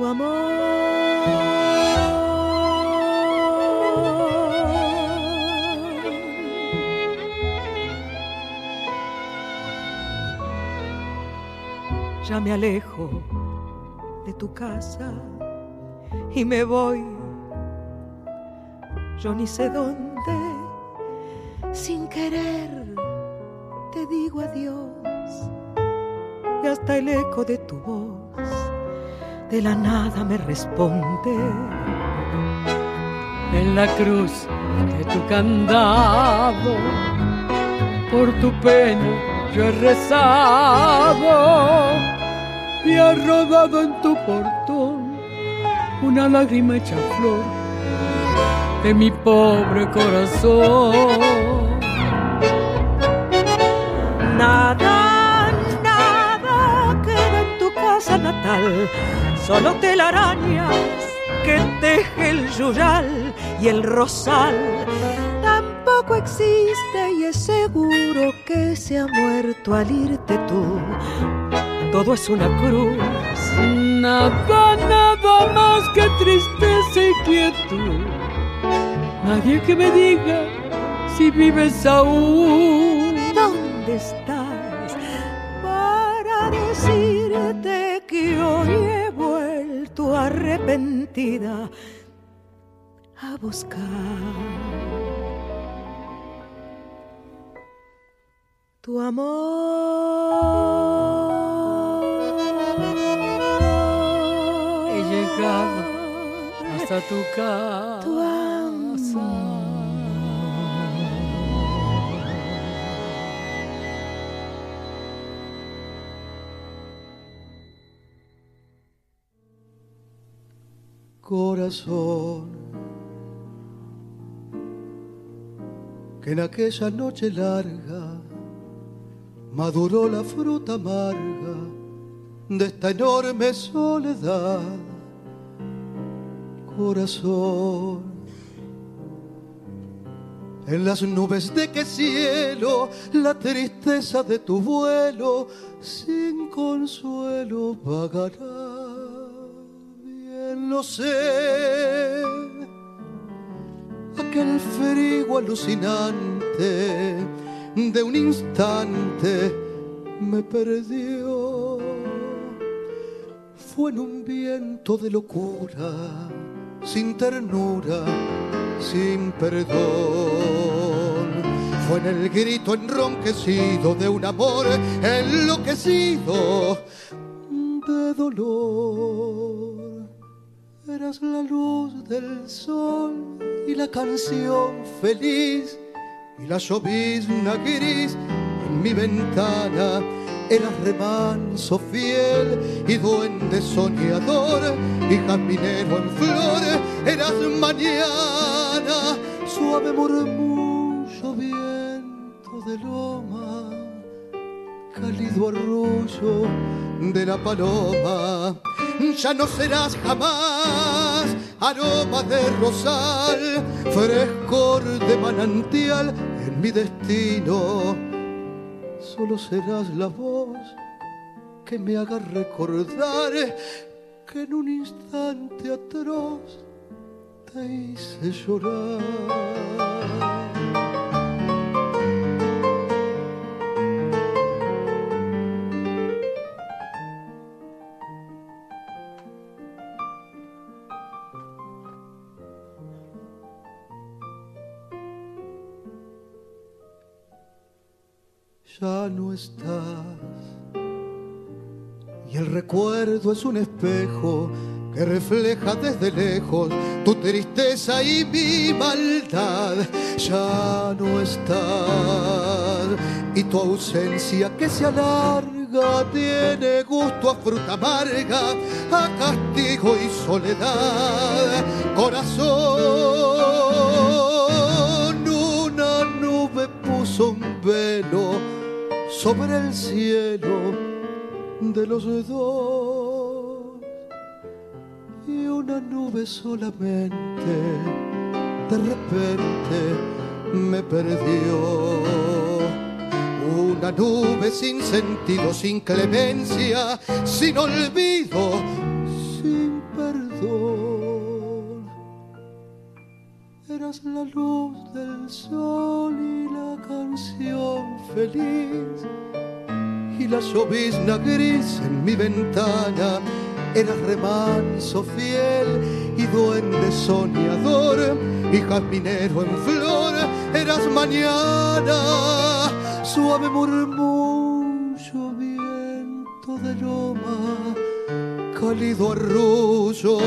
tu amor. ya me alejo de tu casa y me voy, yo ni sé dónde, sin querer te digo adiós. Y hasta el eco de tu voz de la nada me responde. En la cruz de tu candado, por tu pena yo he rezado y ha rodado en tu portón una lágrima hecha flor de mi pobre corazón. Nada, nada queda en tu casa natal, solo telarañas que teje el yuyal y el rosal. Tampoco existe y es seguro que se ha muerto al irte tú todo es una cruz. Nada, nada más que tristeza y quietud. Nadie que me diga si vives aún. ¿Dónde estás? Para decirte que hoy he vuelto arrepentida a buscar tu amor. hasta tu casa. Corazón, que en aquella noche larga maduró la fruta amarga de esta enorme soledad corazón. En las nubes de qué cielo, la tristeza de tu vuelo, sin consuelo vagará. Lo sé. aquel frío alucinante de un instante me perdió. Fue en un viento de locura, sin ternura, sin perdón. Fue en el grito enronquecido de un amor enloquecido de dolor. Eras la luz del sol y la canción feliz y la llovizna gris en mi ventana. Eras remanso fiel y duende soñador y caminero en flores. Eras mañana, suave murmullo, viento de loma, cálido arrullo de la paloma. Ya no serás jamás aroma de rosal, frescor de manantial en mi destino. Solo serás la voz que me haga recordar que en un instante atroz te hice llorar. Ya no estás. Y el recuerdo es un espejo que refleja desde lejos tu tristeza y mi maldad. Ya no estás. Y tu ausencia que se alarga tiene gusto a fruta amarga, a castigo y soledad. Corazón, una nube puso un velo sobre el cielo de los dos y una nube solamente de repente me perdió. Una nube sin sentido, sin clemencia, sin olvido, sin perdón. Eras la luz del sol y la canción feliz y la llovizna gris en mi ventana. Eras remanso fiel y duende soñador y jazminero en flor. Eras mañana, suave murmullo, viento de loma, cálido arrullo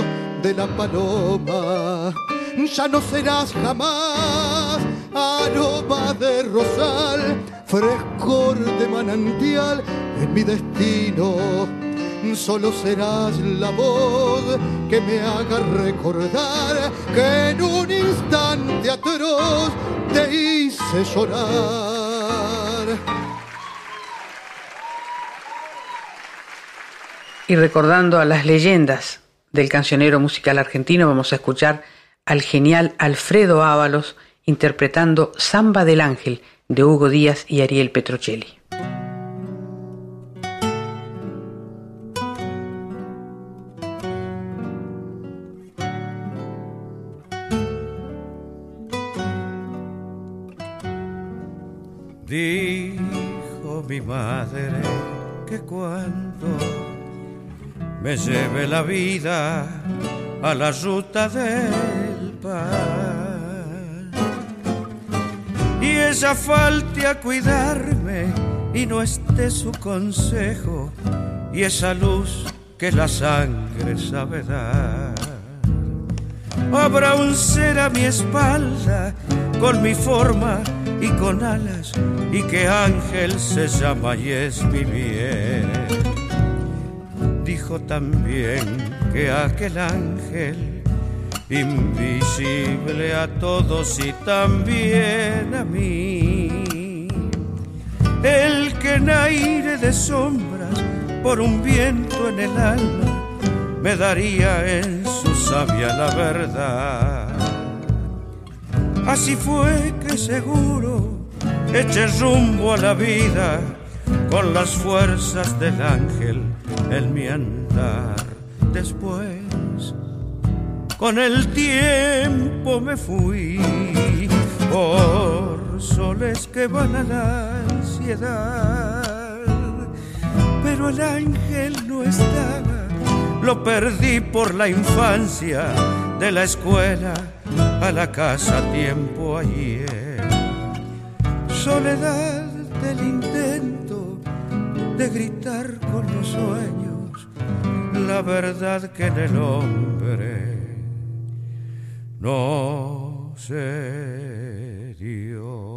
de la paloma. Ya no serás jamás aroma de rosal, frescor de manantial en mi destino. Solo serás la voz que me haga recordar que en un instante atroz te hice llorar. Y recordando a las leyendas del cancionero musical argentino, vamos a escuchar al genial Alfredo Ábalos interpretando Samba del Ángel de Hugo Díaz y Ariel Petrocelli. Dijo mi madre que cuando me lleve la vida a la ruta del pan y ella falte a cuidarme y no esté su consejo y esa luz que la sangre sabe dar. Habrá un ser a mi espalda con mi forma y con alas y que ángel se llama y es mi bien. También que aquel ángel invisible a todos y también a mí. El que en aire de sombras por un viento en el alma me daría en su sabia la verdad. Así fue que seguro eché rumbo a la vida con las fuerzas del ángel en mi. Después con el tiempo me fui por soles que van a la ansiedad. Pero el ángel no estaba, lo perdí por la infancia, de la escuela a la casa tiempo ayer. Soledad del intento de gritar con los sueños, la verdad que en el hombre no se dio.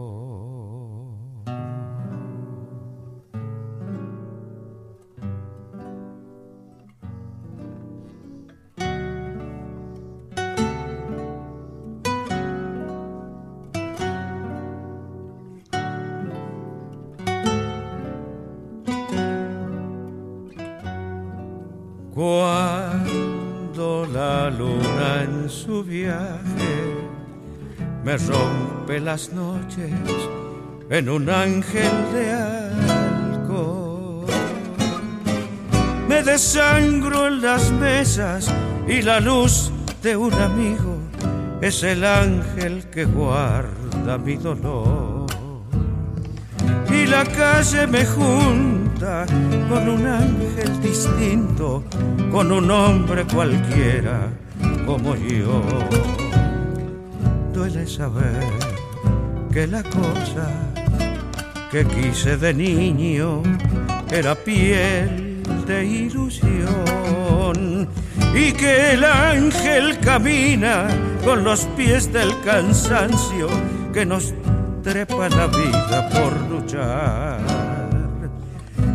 La luna en su viaje me rompe las noches en un ángel de alcohol. Me desangro en las mesas y la luz de un amigo es el ángel que guarda mi dolor. La calle me junta con un ángel distinto, con un hombre cualquiera como yo. Duele saber que la cosa que quise de niño era piel de ilusión y que el ángel camina con los pies del cansancio que nos trepa la vida por luchar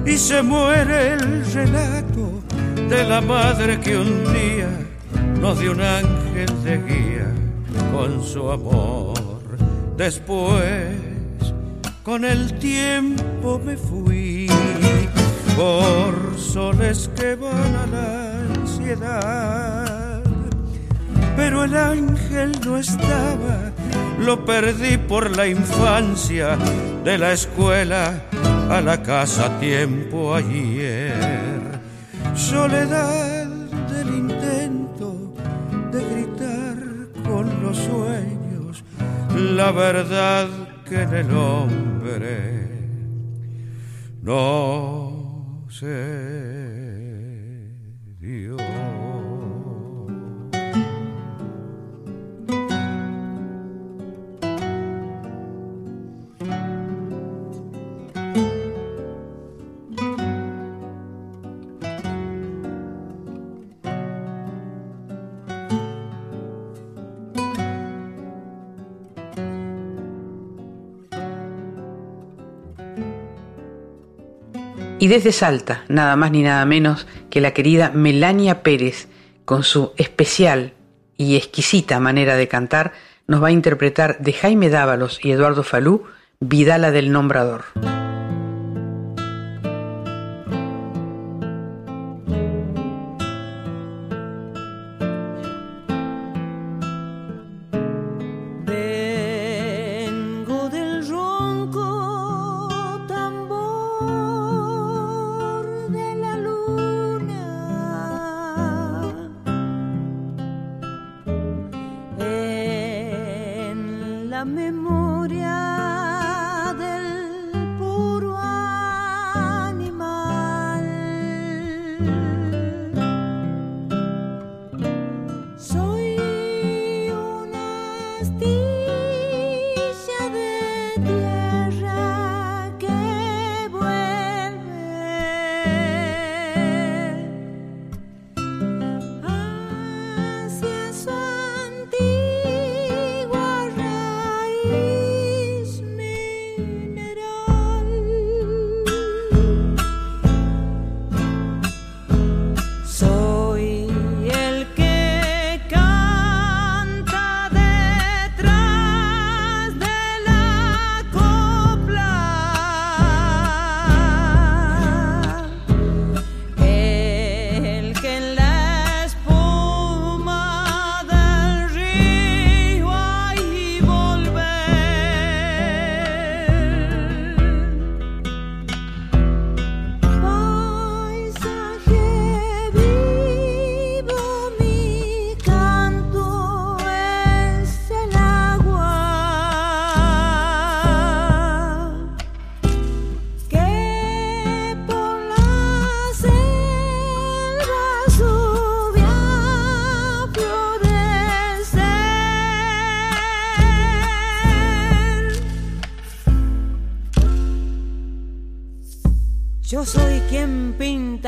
y se muere el relato de la madre que un día nos dio un ángel de guía con su amor. Después, con el tiempo me fui por soles que van a la ansiedad. Pero el ángel no estaba, lo perdí por la infancia de la escuela a la casa tiempo ayer. Soledad del intento de gritar con los sueños la verdad que en el hombre no se Y desde Salta, nada más ni nada menos que la querida Melania Pérez, con su especial y exquisita manera de cantar, nos va a interpretar de Jaime Dávalos y Eduardo Falú, Vidala del Nombrador.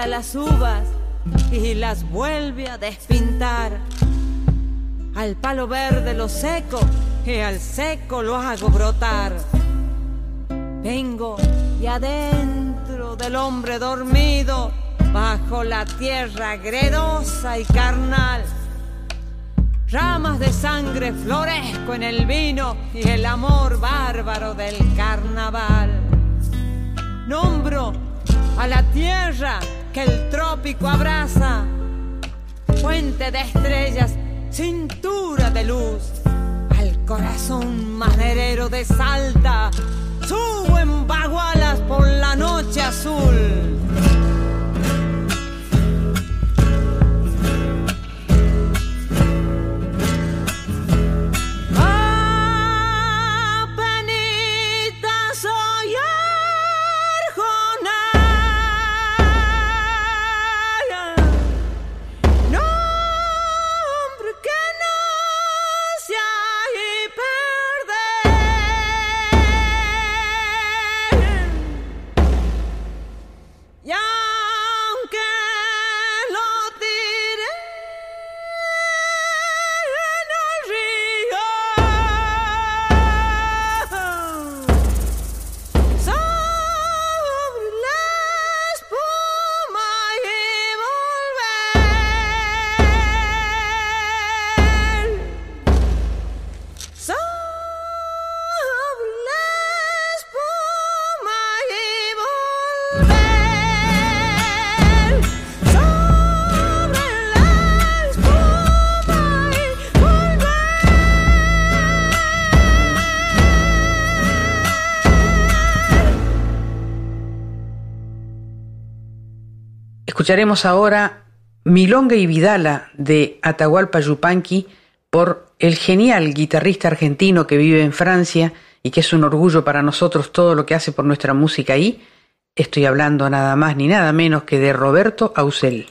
Las uvas y las vuelve a despintar. Al palo verde lo seco y al seco lo hago brotar. Vengo y adentro del hombre dormido, bajo la tierra gredosa y carnal. Ramas de sangre floresco en el vino y el amor bárbaro del carnaval. Nombro a la tierra que el trópico abraza, fuente de estrellas, cintura de luz, al corazón maderero de Salta, subo en bagualas por la noche azul. Escucharemos ahora Milonga y Vidala de Atahualpa Yupanqui por el genial guitarrista argentino que vive en Francia y que es un orgullo para nosotros todo lo que hace por nuestra música ahí. Estoy hablando nada más ni nada menos que de Roberto Ausel.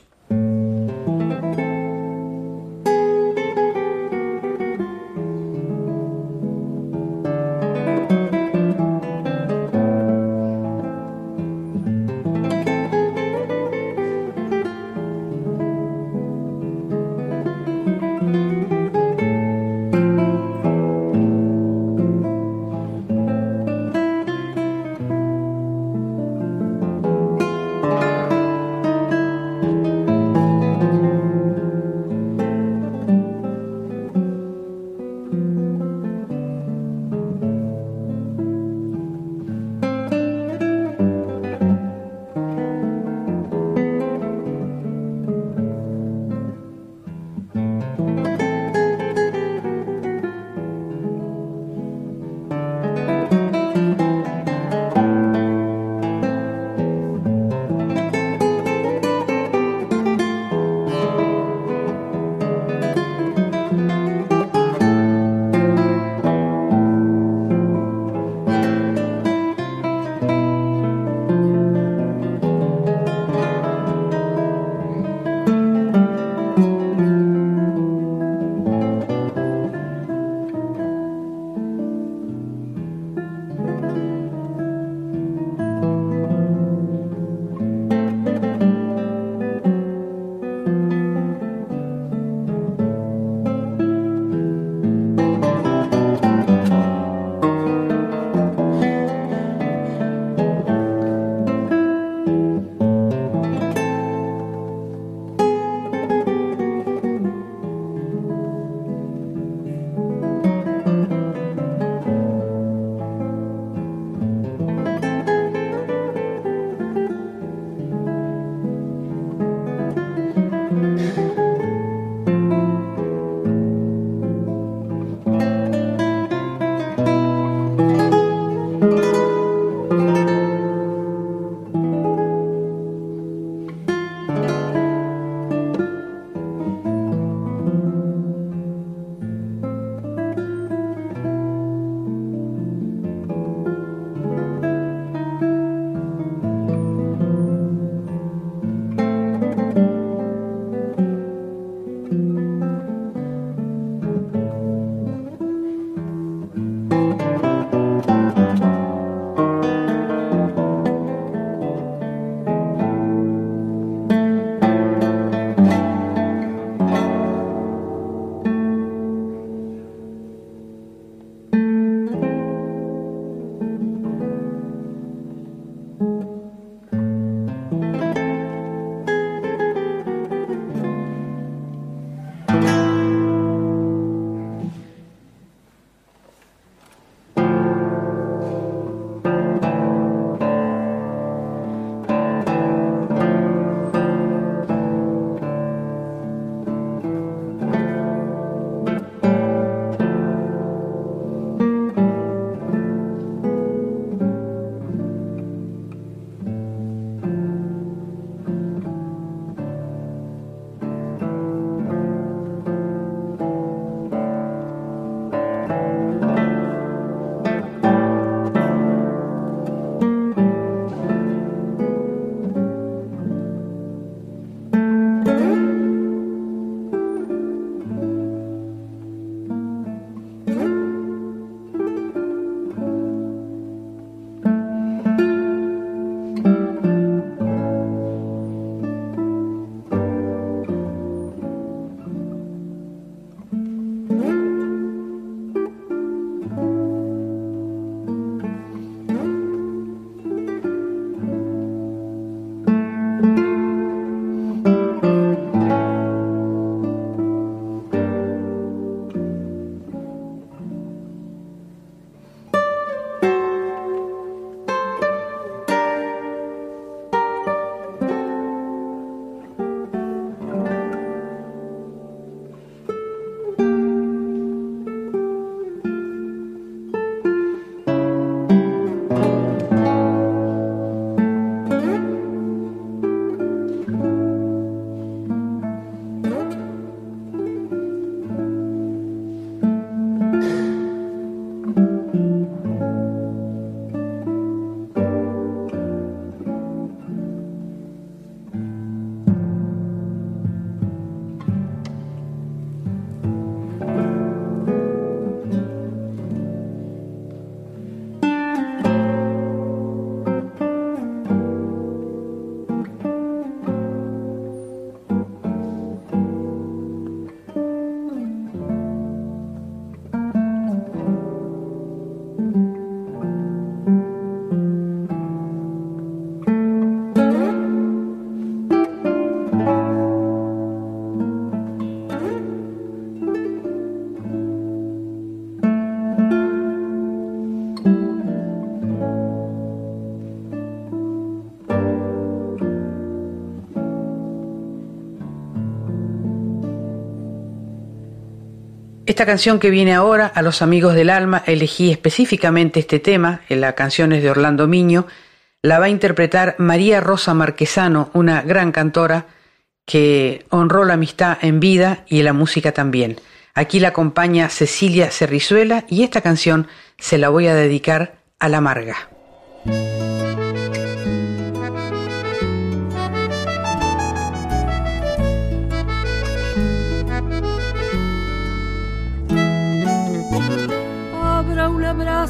Esta canción que viene ahora, a los amigos del alma, elegí específicamente este tema, en las canciones de Orlando Miño, la va a interpretar María Rosa Marquesano, una gran cantora que honró la amistad en vida y en la música también. Aquí la acompaña Cecilia Cerrizuela y esta canción se la voy a dedicar a la Marga.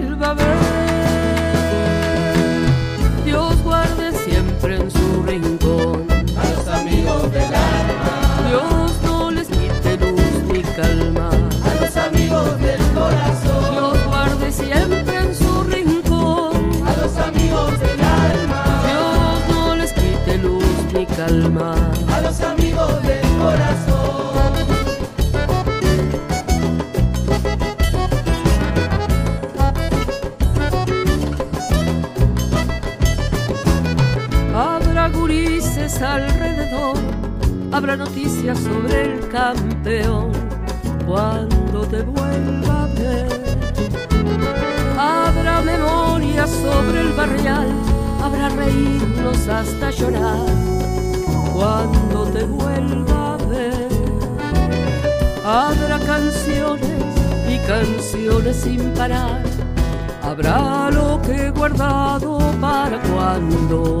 vuelva a ver. Dios guarde siempre en su rincón a los amigos del alma. Dios no les quite luz ni calma a los amigos del corazón. Dios guarde siempre en su rincón a los amigos del alma. Dios no les quite luz ni calma a los amigos del corazón. Alrededor, habrá noticias sobre el campeón cuando te vuelva a ver. Habrá memoria sobre el barrial, habrá reírnos hasta llorar cuando te vuelva a ver. Habrá canciones y canciones sin parar, habrá lo que he guardado para cuando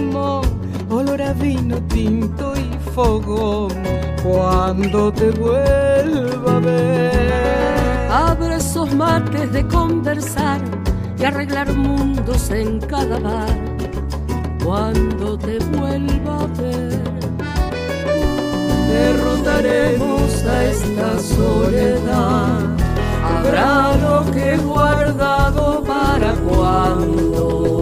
Ramón, olor a vino tinto y fogón, cuando te vuelva a ver. Abre esos mates de conversar y arreglar mundos en cada bar, cuando te vuelva a ver. Derrotaremos a esta soledad, habrá lo que he guardado para cuando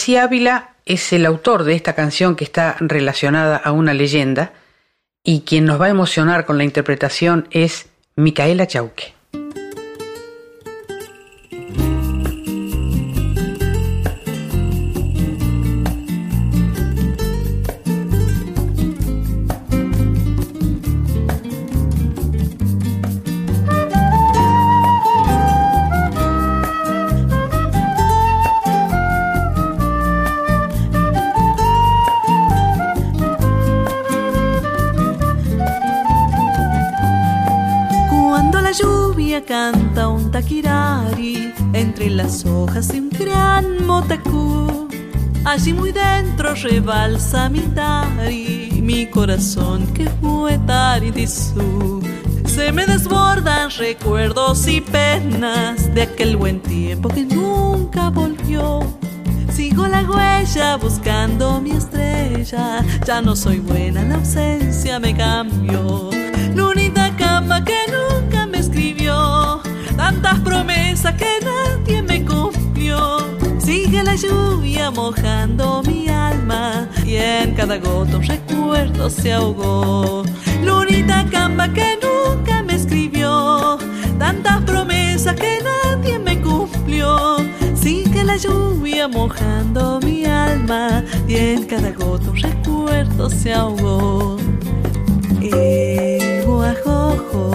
Percy Ávila es el autor de esta canción que está relacionada a una leyenda y quien nos va a emocionar con la interpretación es Micaela Chauque. Rebalsa mi mi corazón que fue taridisú. Se me desbordan recuerdos y penas de aquel buen tiempo que nunca volvió. Sigo la huella buscando mi estrella. Ya no soy buena, la ausencia me cambió. Lunita cama que nunca me escribió. Tantas promesas que nadie me cumplió. Sigue la lluvia mojando mi cada gota un recuerdo se ahogó. Lunita cama que nunca me escribió. Tantas promesas que nadie me cumplió. Sigue la lluvia mojando mi alma y en cada gota un recuerdo se ahogó. El guajojo,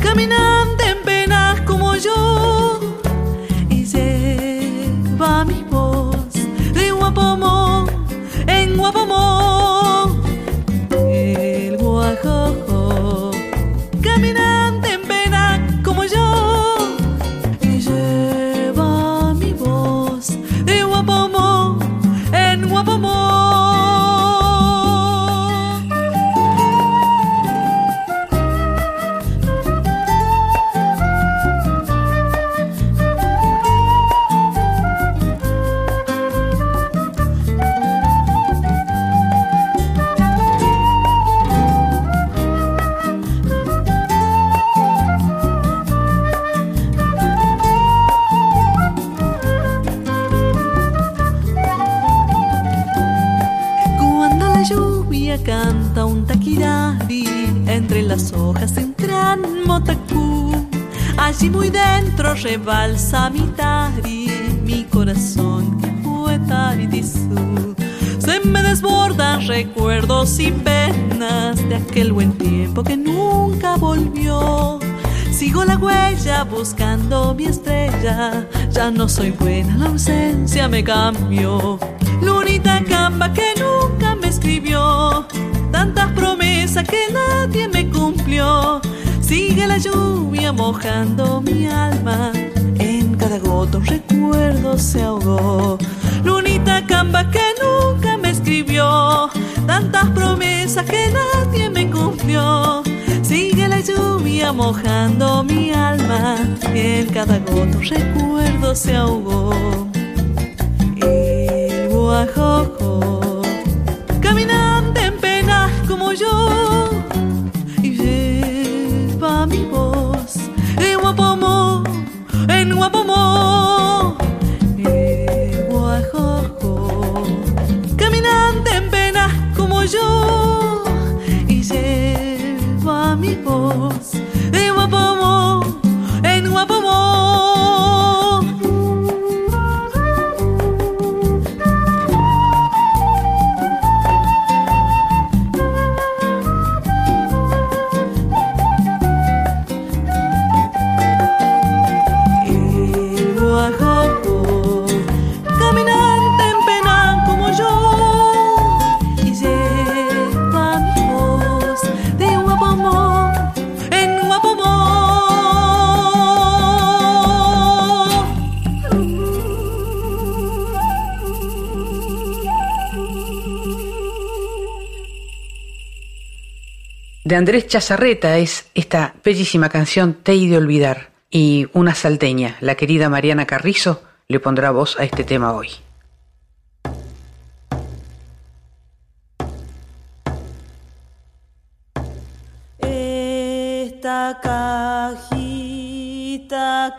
caminante en penas como yo, y penas de aquel buen tiempo que nunca volvió. Sigo la huella buscando mi estrella. Ya no soy buena, la ausencia me cambió. Lunita camba que nunca me escribió. Tantas promesas que nadie me cumplió. Sigue la lluvia mojando mi alma. En cada gota un recuerdo se ahogó. Lunita camba que nunca me escribió. Tantas promesas que nadie me cumplió. Sigue la lluvia mojando mi alma. En cada gota un recuerdo se ahogó. De Andrés Chazarreta es esta bellísima canción Te he de olvidar. Y una salteña, la querida Mariana Carrizo, le pondrá voz a este tema hoy. Esta cajita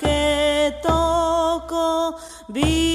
que toco, vida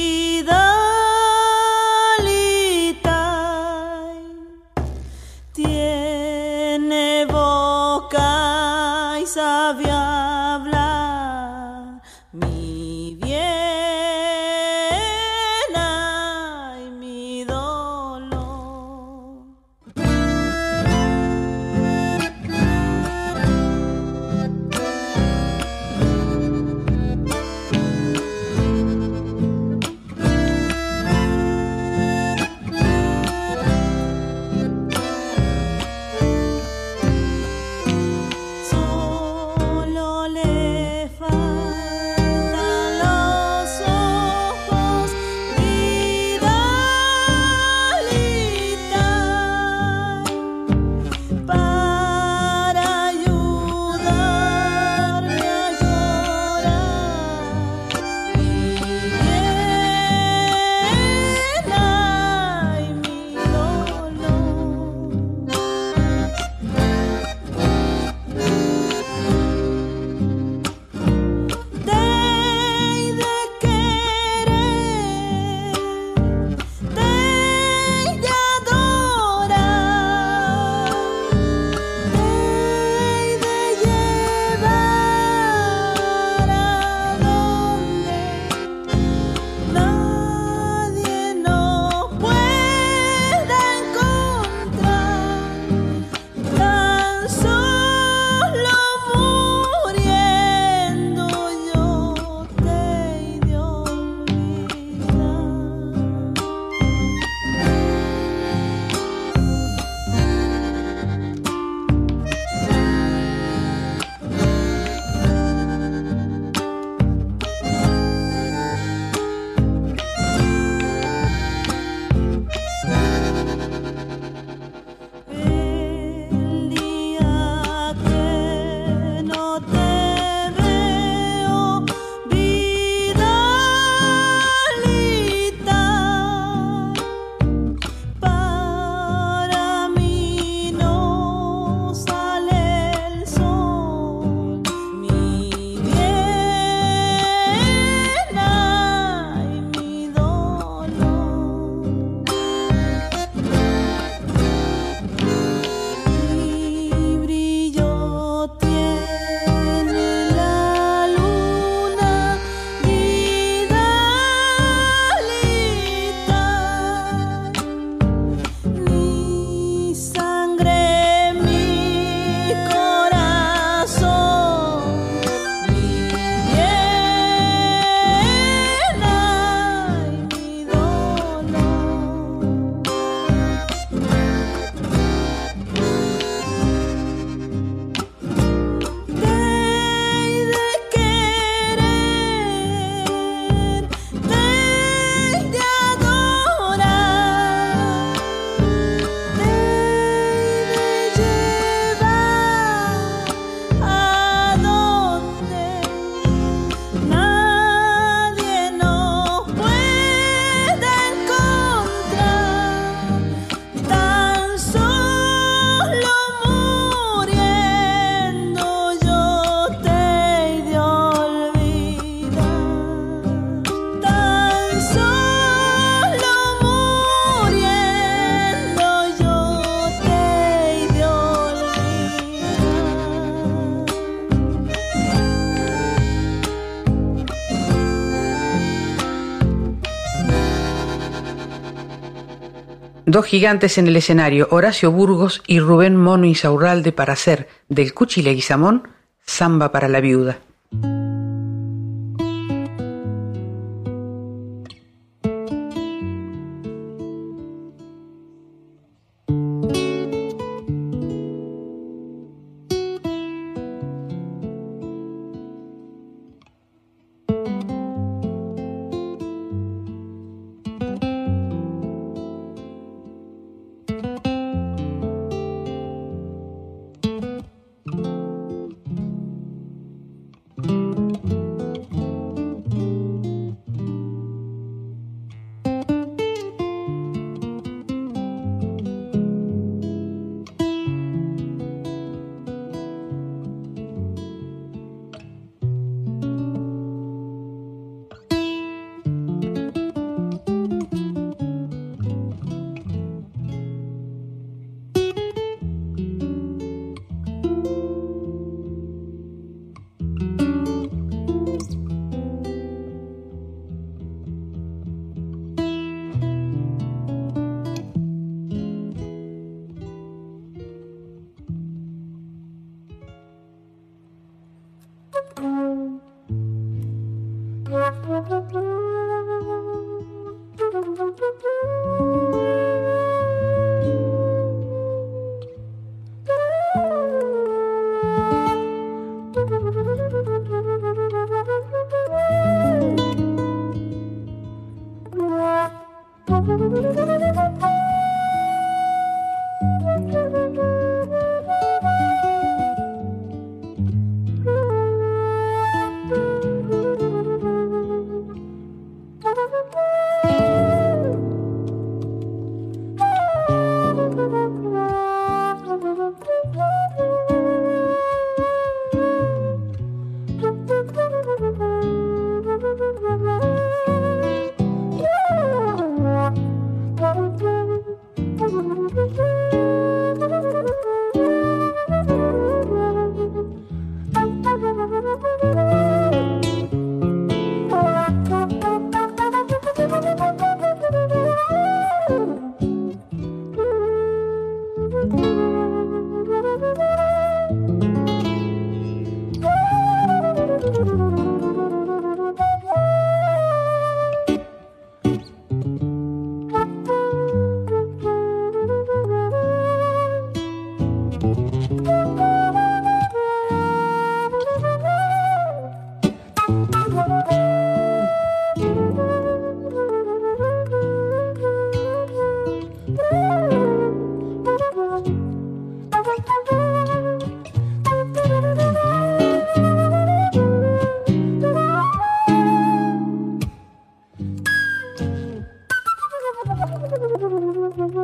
Dos gigantes en el escenario, Horacio Burgos y Rubén Mono Insaurralde para hacer del Cuchileguizamón samba para la viuda.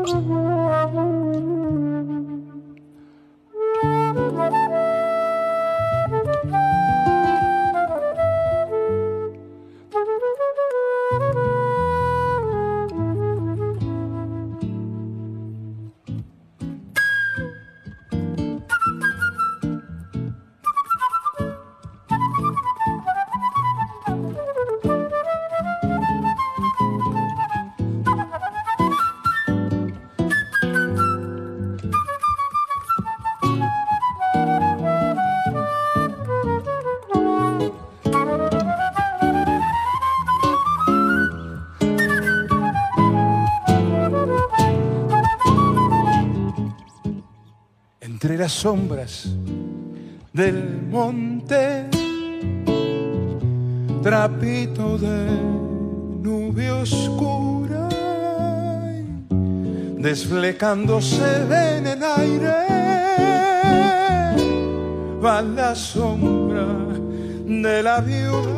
Bye. Las sombras del monte, trapito de nube oscura, desflecándose en el aire, va la sombra de la viuda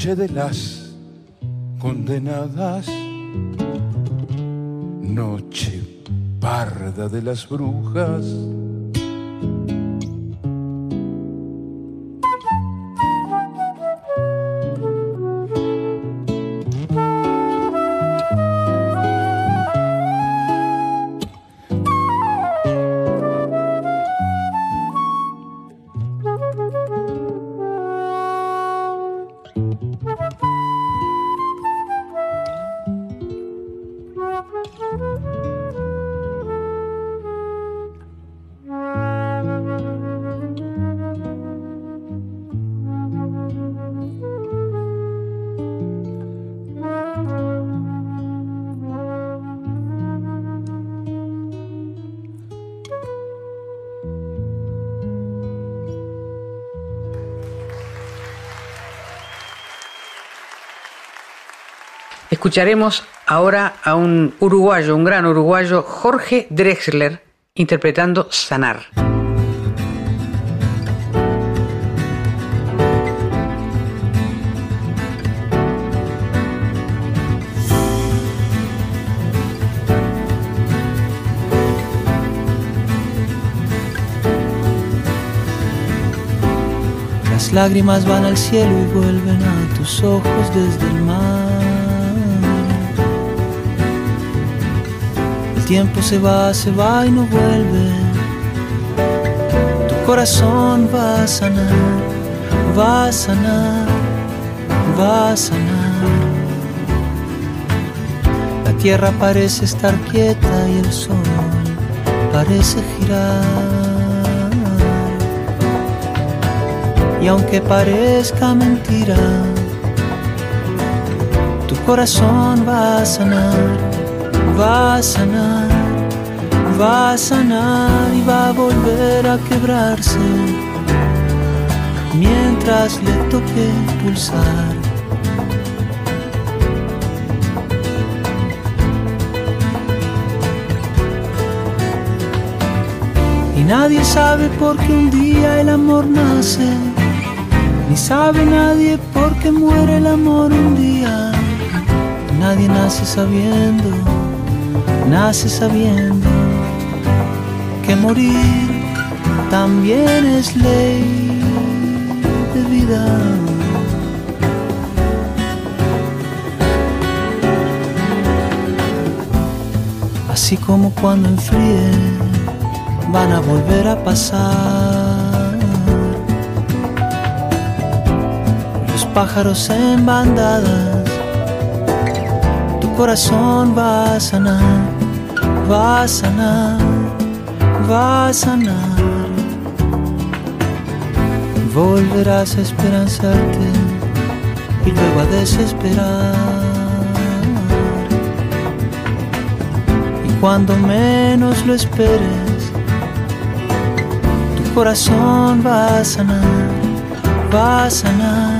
noche de las condenadas, noche parda de las brujas. Escucharemos ahora a un uruguayo, un gran uruguayo, Jorge Drexler, interpretando Sanar. Las lágrimas van al cielo y vuelven a tus ojos desde el mar. Tiempo se va, se va y no vuelve. Tu corazón va a sanar, va a sanar, va a sanar. La tierra parece estar quieta y el sol parece girar. Y aunque parezca mentira, tu corazón va a sanar, va a sanar, va a sanar y va a volver a quebrarse mientras le toque pulsar. Y nadie sabe por qué un día el amor nace ni sabe nadie por qué muere el amor un día. Nadie nace sabiendo, nace sabiendo que morir también es ley de vida. Así como cuando enfríe van a volver a pasar. pájaros en bandadas. Corazón va a sanar, va a sanar, va a sanar. Volverás a esperanzarte y luego a desesperar. Y cuando menos lo esperes, tu corazón va a sanar, va a sanar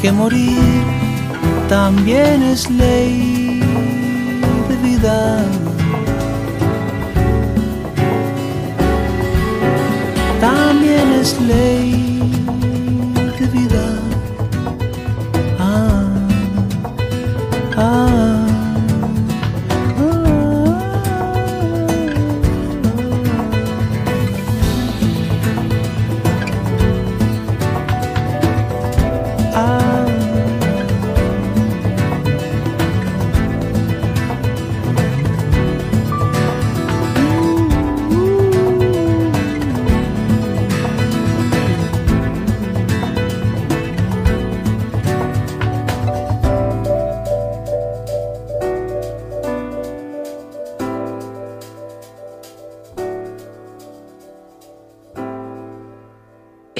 que morir también es ley de vida. También es ley de vida.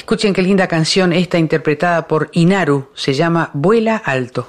Escuchen qué linda canción esta interpretada por Inaru, se llama Vuela Alto.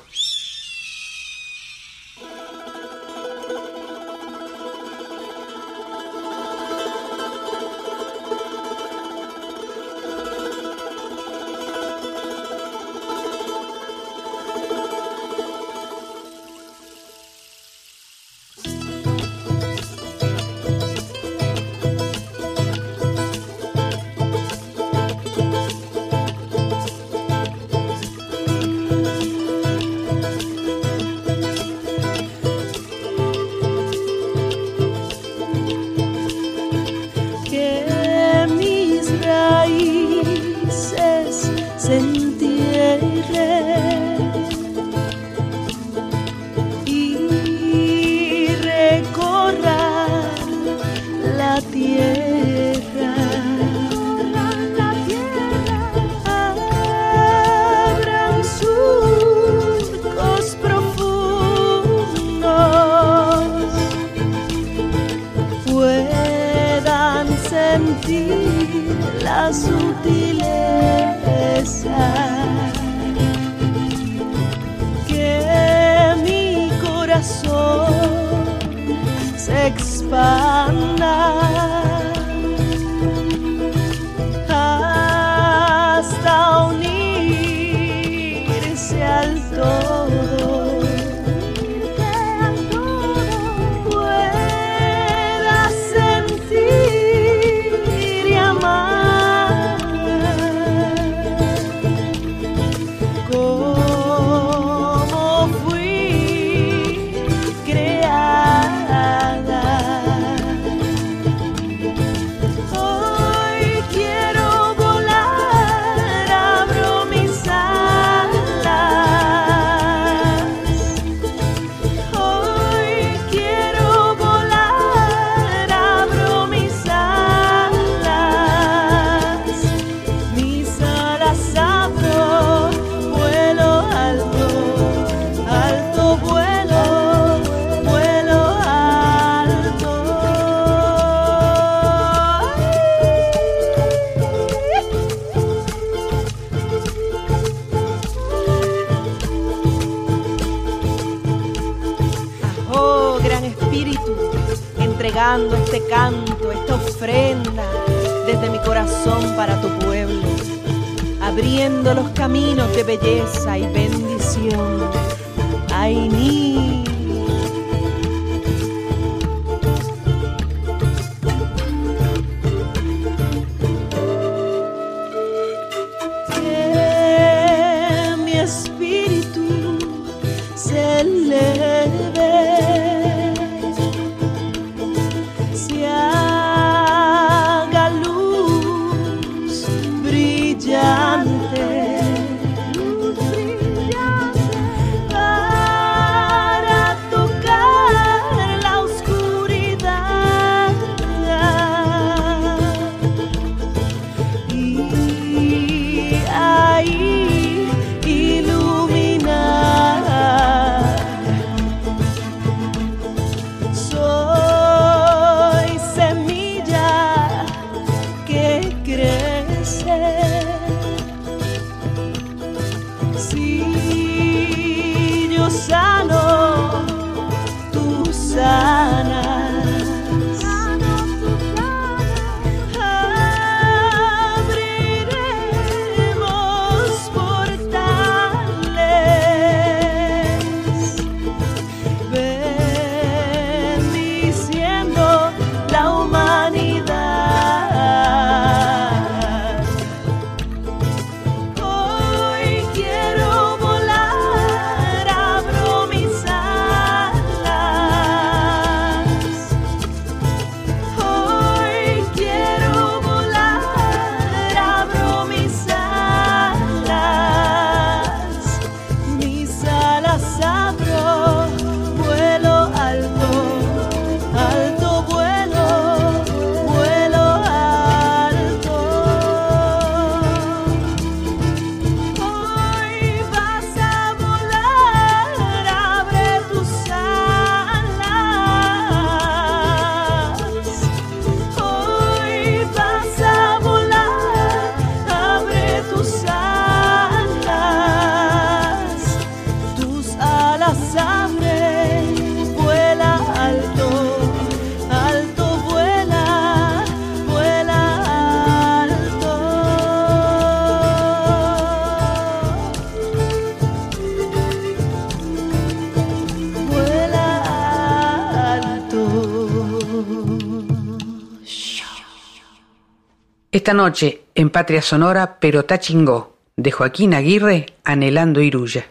Esta noche, en Patria Sonora, Pero Tachingó, de Joaquín Aguirre, Anhelando Iruya.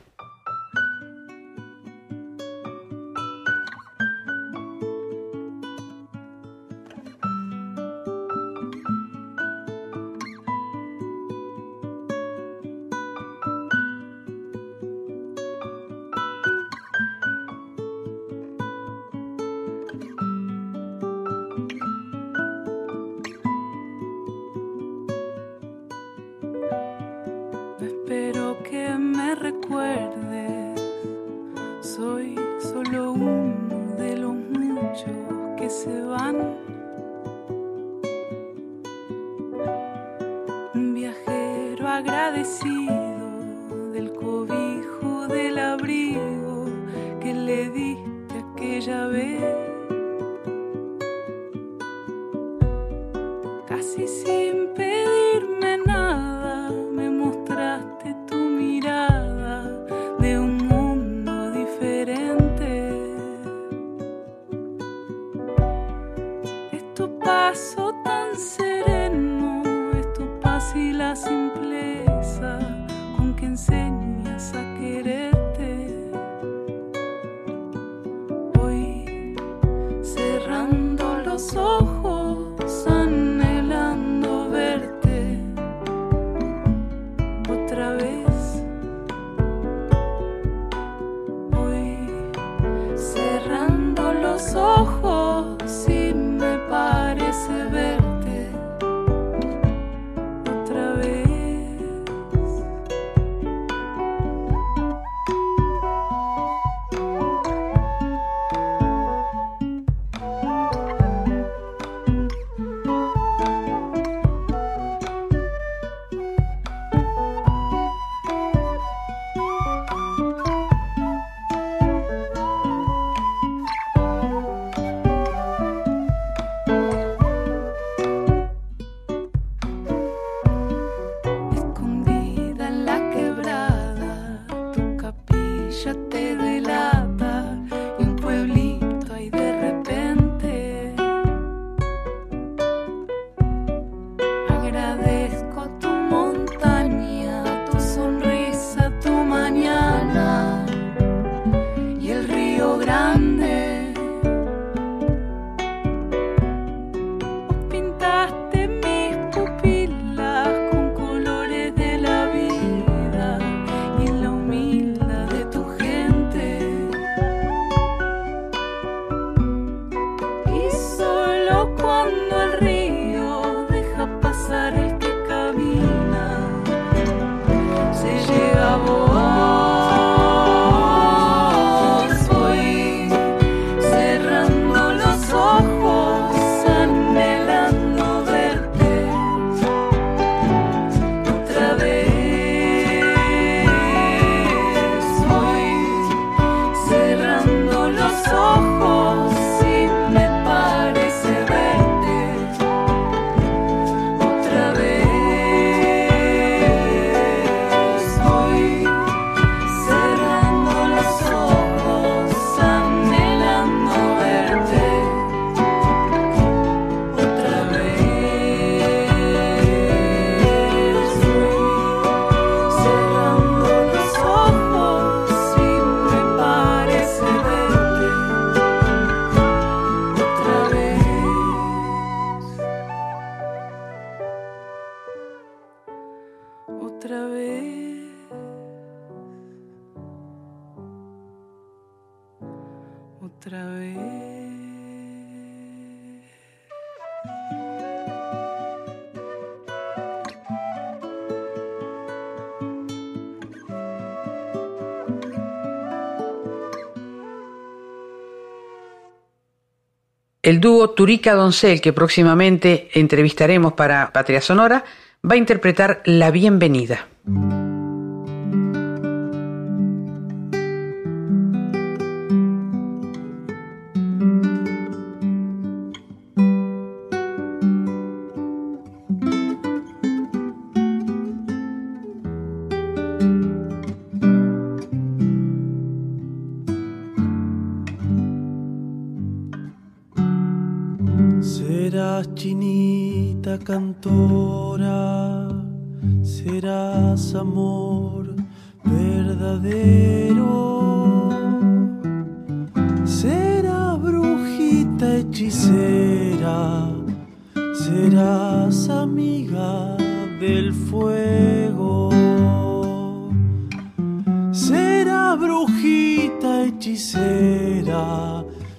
El dúo Turica Doncel, que próximamente entrevistaremos para Patria Sonora, va a interpretar La Bienvenida.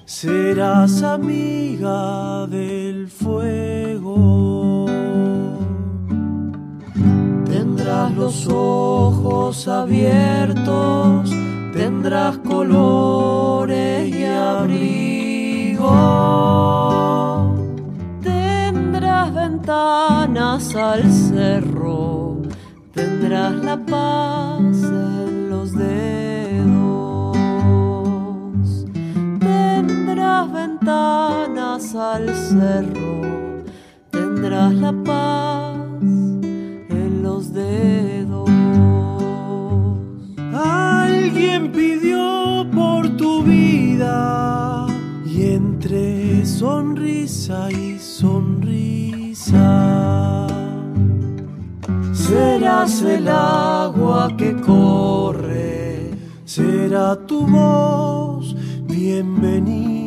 Serás amiga del fuego. Tendrás los ojos abiertos, tendrás colores y abrigo. Tendrás ventanas al cerro, tendrás la paz en los dedos. Ventanas al cerro, tendrás la paz en los dedos. Alguien pidió por tu vida y entre sonrisa y sonrisa serás el agua que corre, será tu voz bienvenida.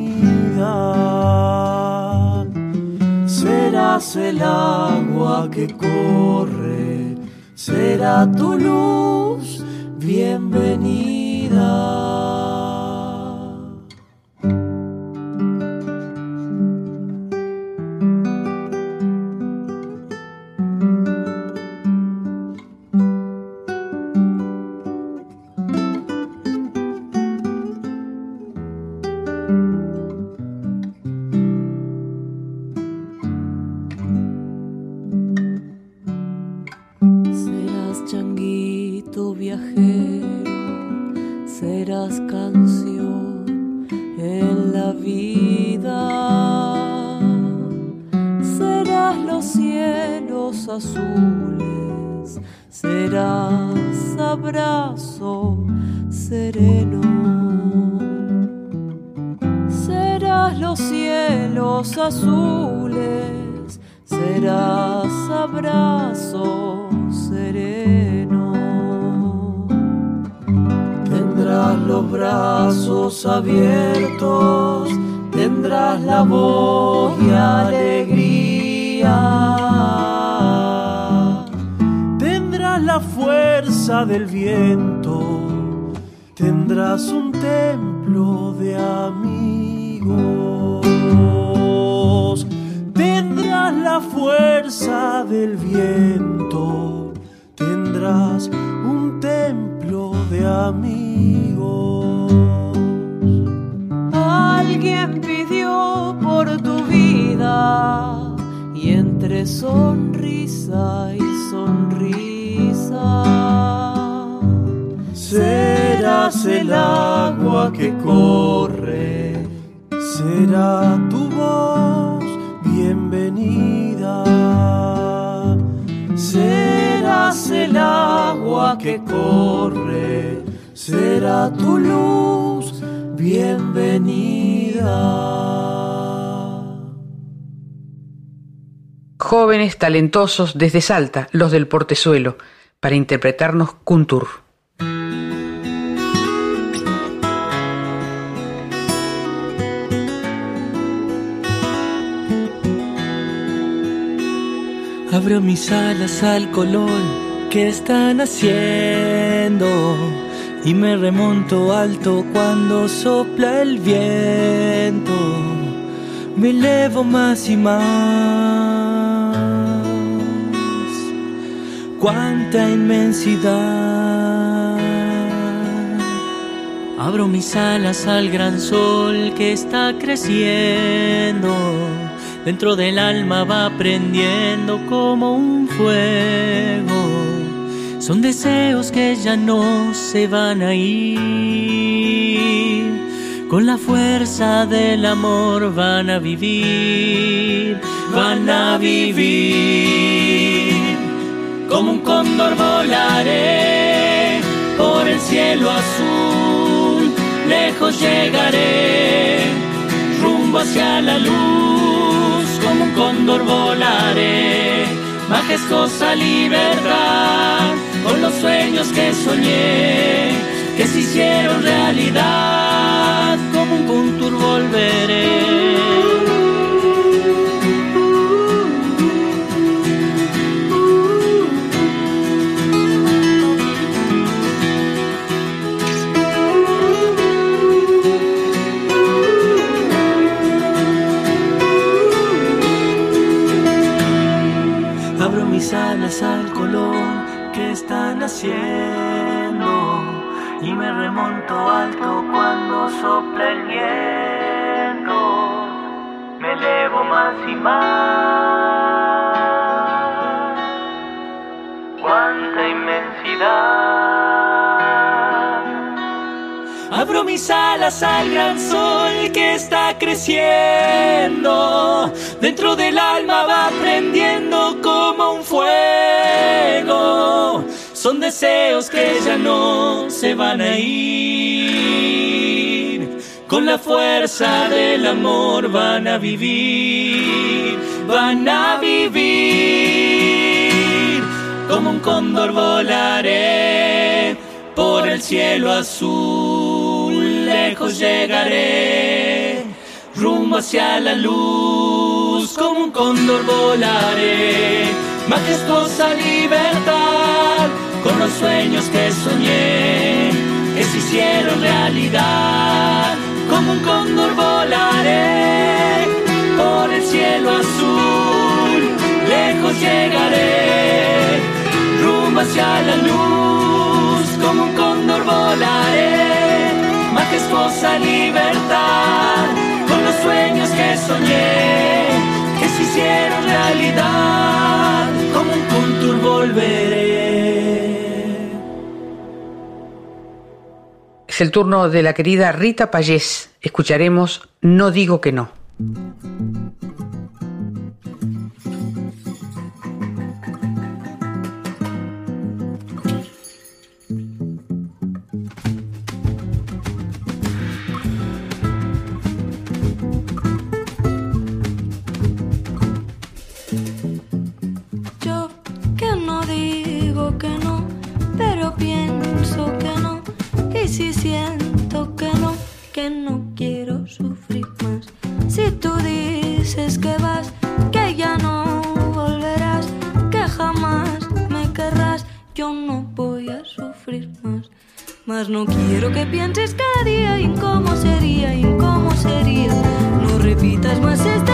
Serás el agua que corre, será tu luz bienvenida. Talentosos desde Salta, los del Portezuelo, para interpretarnos Kuntur. Abro mis alas al color que están haciendo y me remonto alto cuando sopla el viento. Me elevo más y más. Cuánta inmensidad. Abro mis alas al gran sol que está creciendo. Dentro del alma va prendiendo como un fuego. Son deseos que ya no se van a ir. Con la fuerza del amor van a vivir, van a vivir. Como un cóndor volaré por el cielo azul, lejos llegaré, rumbo hacia la luz, como un cóndor volaré, majestuosa libertad, con los sueños que soñé, que se hicieron realidad, como un cóndor volveré. Alas al color que está naciendo y me remonto alto cuando sopla el viento. Me elevo más y más. Cuánta inmensidad. Abro mis alas al gran sol que está creciendo. Dentro del alma va prendiendo como un fuego. Son deseos que ya no se van a ir. Con la fuerza del amor van a vivir, van a vivir. Como un cóndor volaré por el cielo azul, lejos llegaré, rumbo hacia la luz, como un cóndor volaré, majestuosa libertad, con los sueños que soñé, que se hicieron realidad, como un cóndor volaré, por el cielo azul, lejos llegaré, rumbo hacia la luz, como un cóndor volaré, majestuosa libertad, con los sueños que soñé, realidad, como un volveré. Es el turno de la querida Rita Payés. Escucharemos No digo que no. No quiero que pienses cada día en cómo sería en cómo sería. No repitas más esta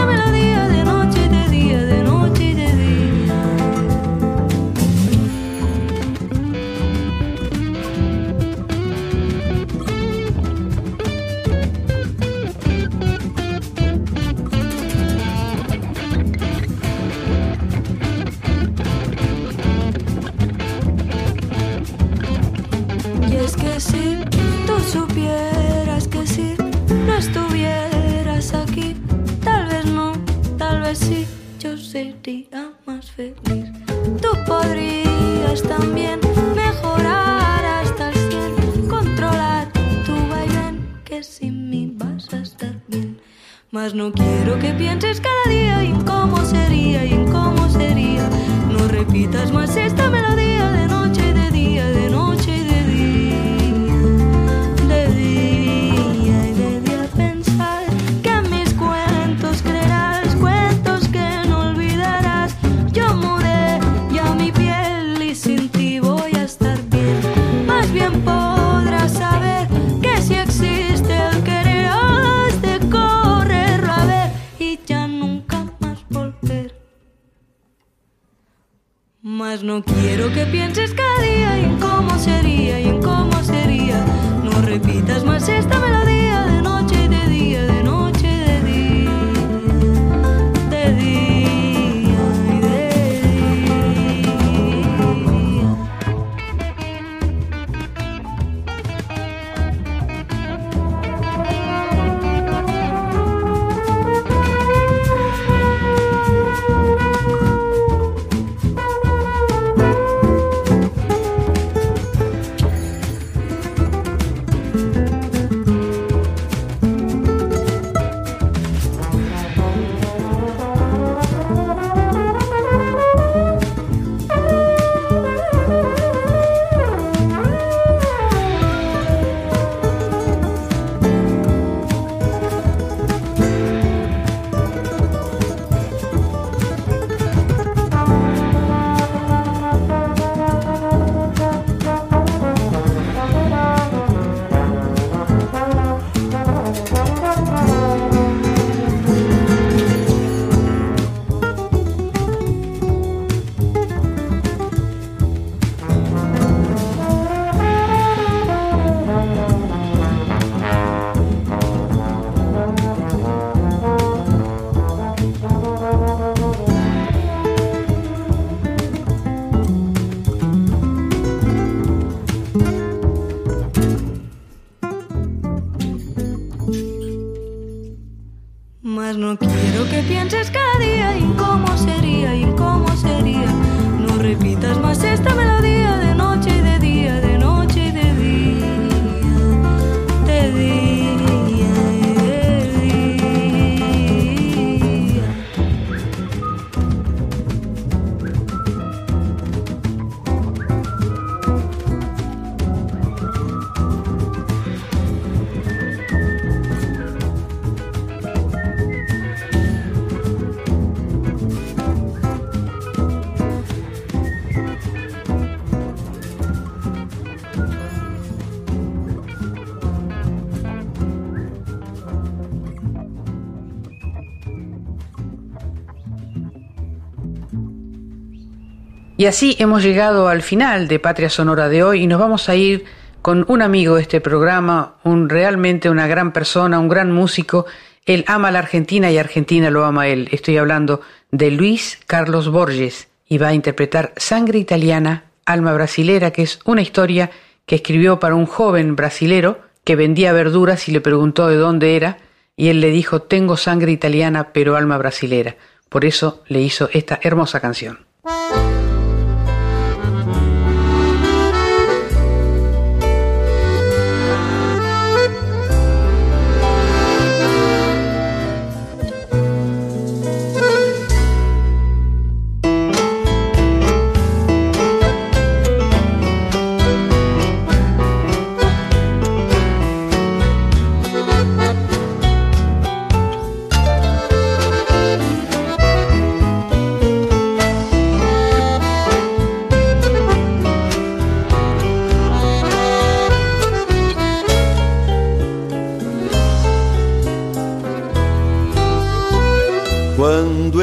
Y así hemos llegado al final de Patria Sonora de hoy y nos vamos a ir con un amigo de este programa, un realmente una gran persona, un gran músico. Él ama a la Argentina y Argentina lo ama a él. Estoy hablando de Luis Carlos Borges y va a interpretar Sangre Italiana, Alma Brasilera, que es una historia que escribió para un joven brasilero que vendía verduras y le preguntó de dónde era y él le dijo tengo sangre italiana pero alma brasilera. Por eso le hizo esta hermosa canción.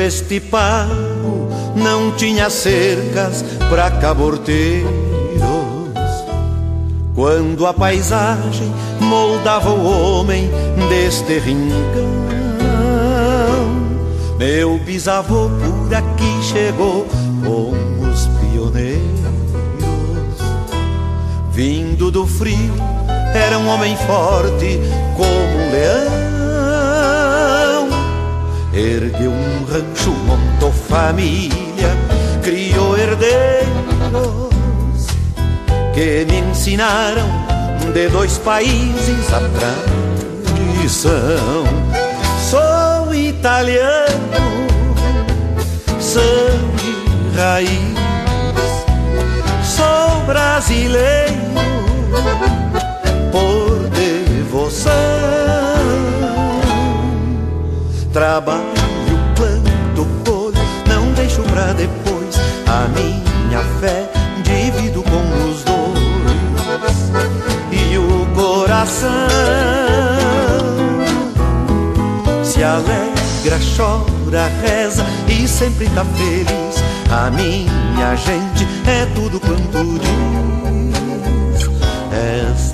Este pago não tinha cercas para caborteiros, quando a paisagem moldava o homem deste rincão, meu bisavô por aqui chegou com os pioneiros, vindo do frio, era um homem forte como um leão. Ergueu um rancho, montou família, criou herdeiros que me ensinaram de dois países a tradição. Sou italiano, sangue raiz, sou brasileiro por devoção. Trabalho, planto, colho, não deixo pra depois. A minha fé divido com os dois. E o coração se alegra, chora, reza e sempre tá feliz. A minha gente é tudo quanto diz esta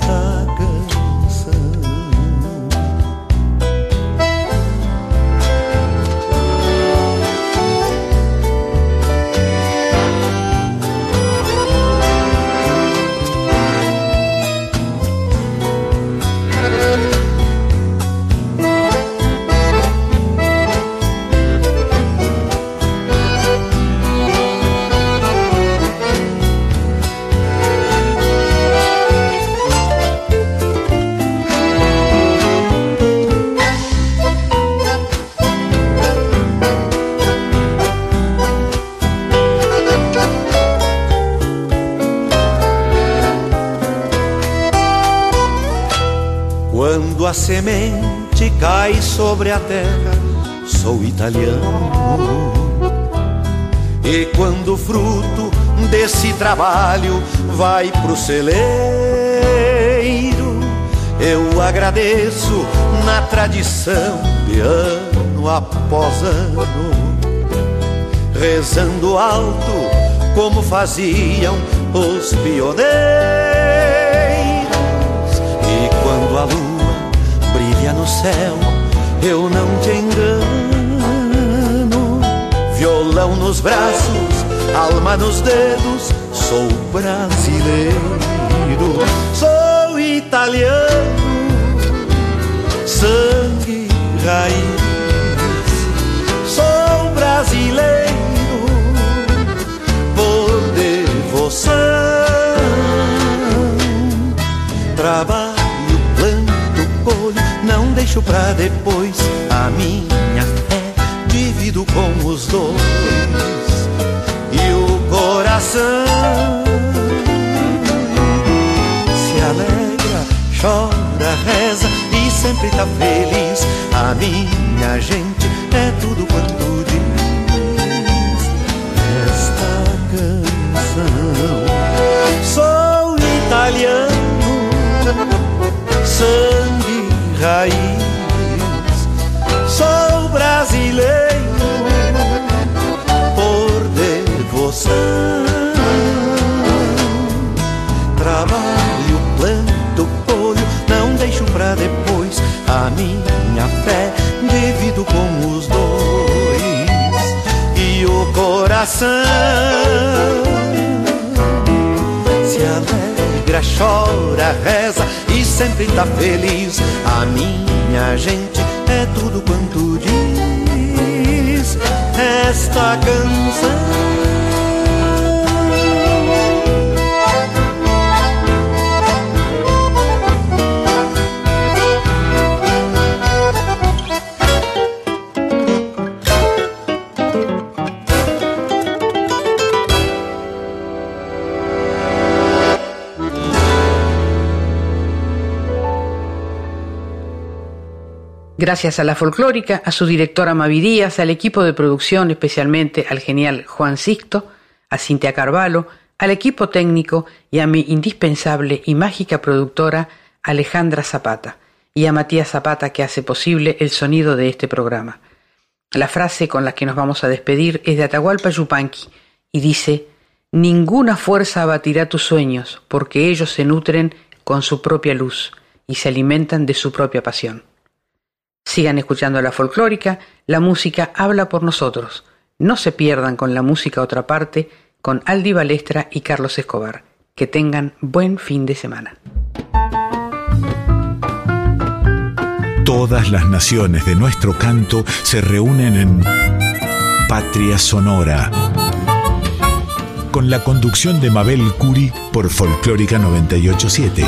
Quando a semente cai sobre a terra, sou italiano. E quando o fruto desse trabalho vai pro celeiro, eu agradeço na tradição de ano após ano, rezando alto como faziam os pioneiros. E quando a brilha no céu, eu não te engano. Violão nos braços, alma nos dedos, sou brasileiro, sou italiano, sangue raiz, sou brasileiro por devoção. Deixo pra depois a minha fé, divido com os dois. E o coração se alegra, chora, reza e sempre tá feliz. A minha gente é tudo quanto diz esta canção. Sou italiano, sangue devoção. Trabalho, planto, colho, não deixo pra depois a minha fé, divido com os dois e o coração se alegra, chora, reza e sempre tá feliz. A minha gente é tudo quanto diz esta canção. Gracias a la folclórica, a su directora Mavi Díaz, al equipo de producción, especialmente al genial Juan Sixto, a Cintia Carvalho, al equipo técnico y a mi indispensable y mágica productora Alejandra Zapata, y a Matías Zapata que hace posible el sonido de este programa. La frase con la que nos vamos a despedir es de Atahualpa Yupanqui y dice: Ninguna fuerza abatirá tus sueños, porque ellos se nutren con su propia luz y se alimentan de su propia pasión. Sigan escuchando la folclórica, la música habla por nosotros. No se pierdan con la música otra parte con Aldi Balestra y Carlos Escobar. Que tengan buen fin de semana. Todas las naciones de nuestro canto se reúnen en Patria Sonora. Con la conducción de Mabel Curi por Folclórica 987.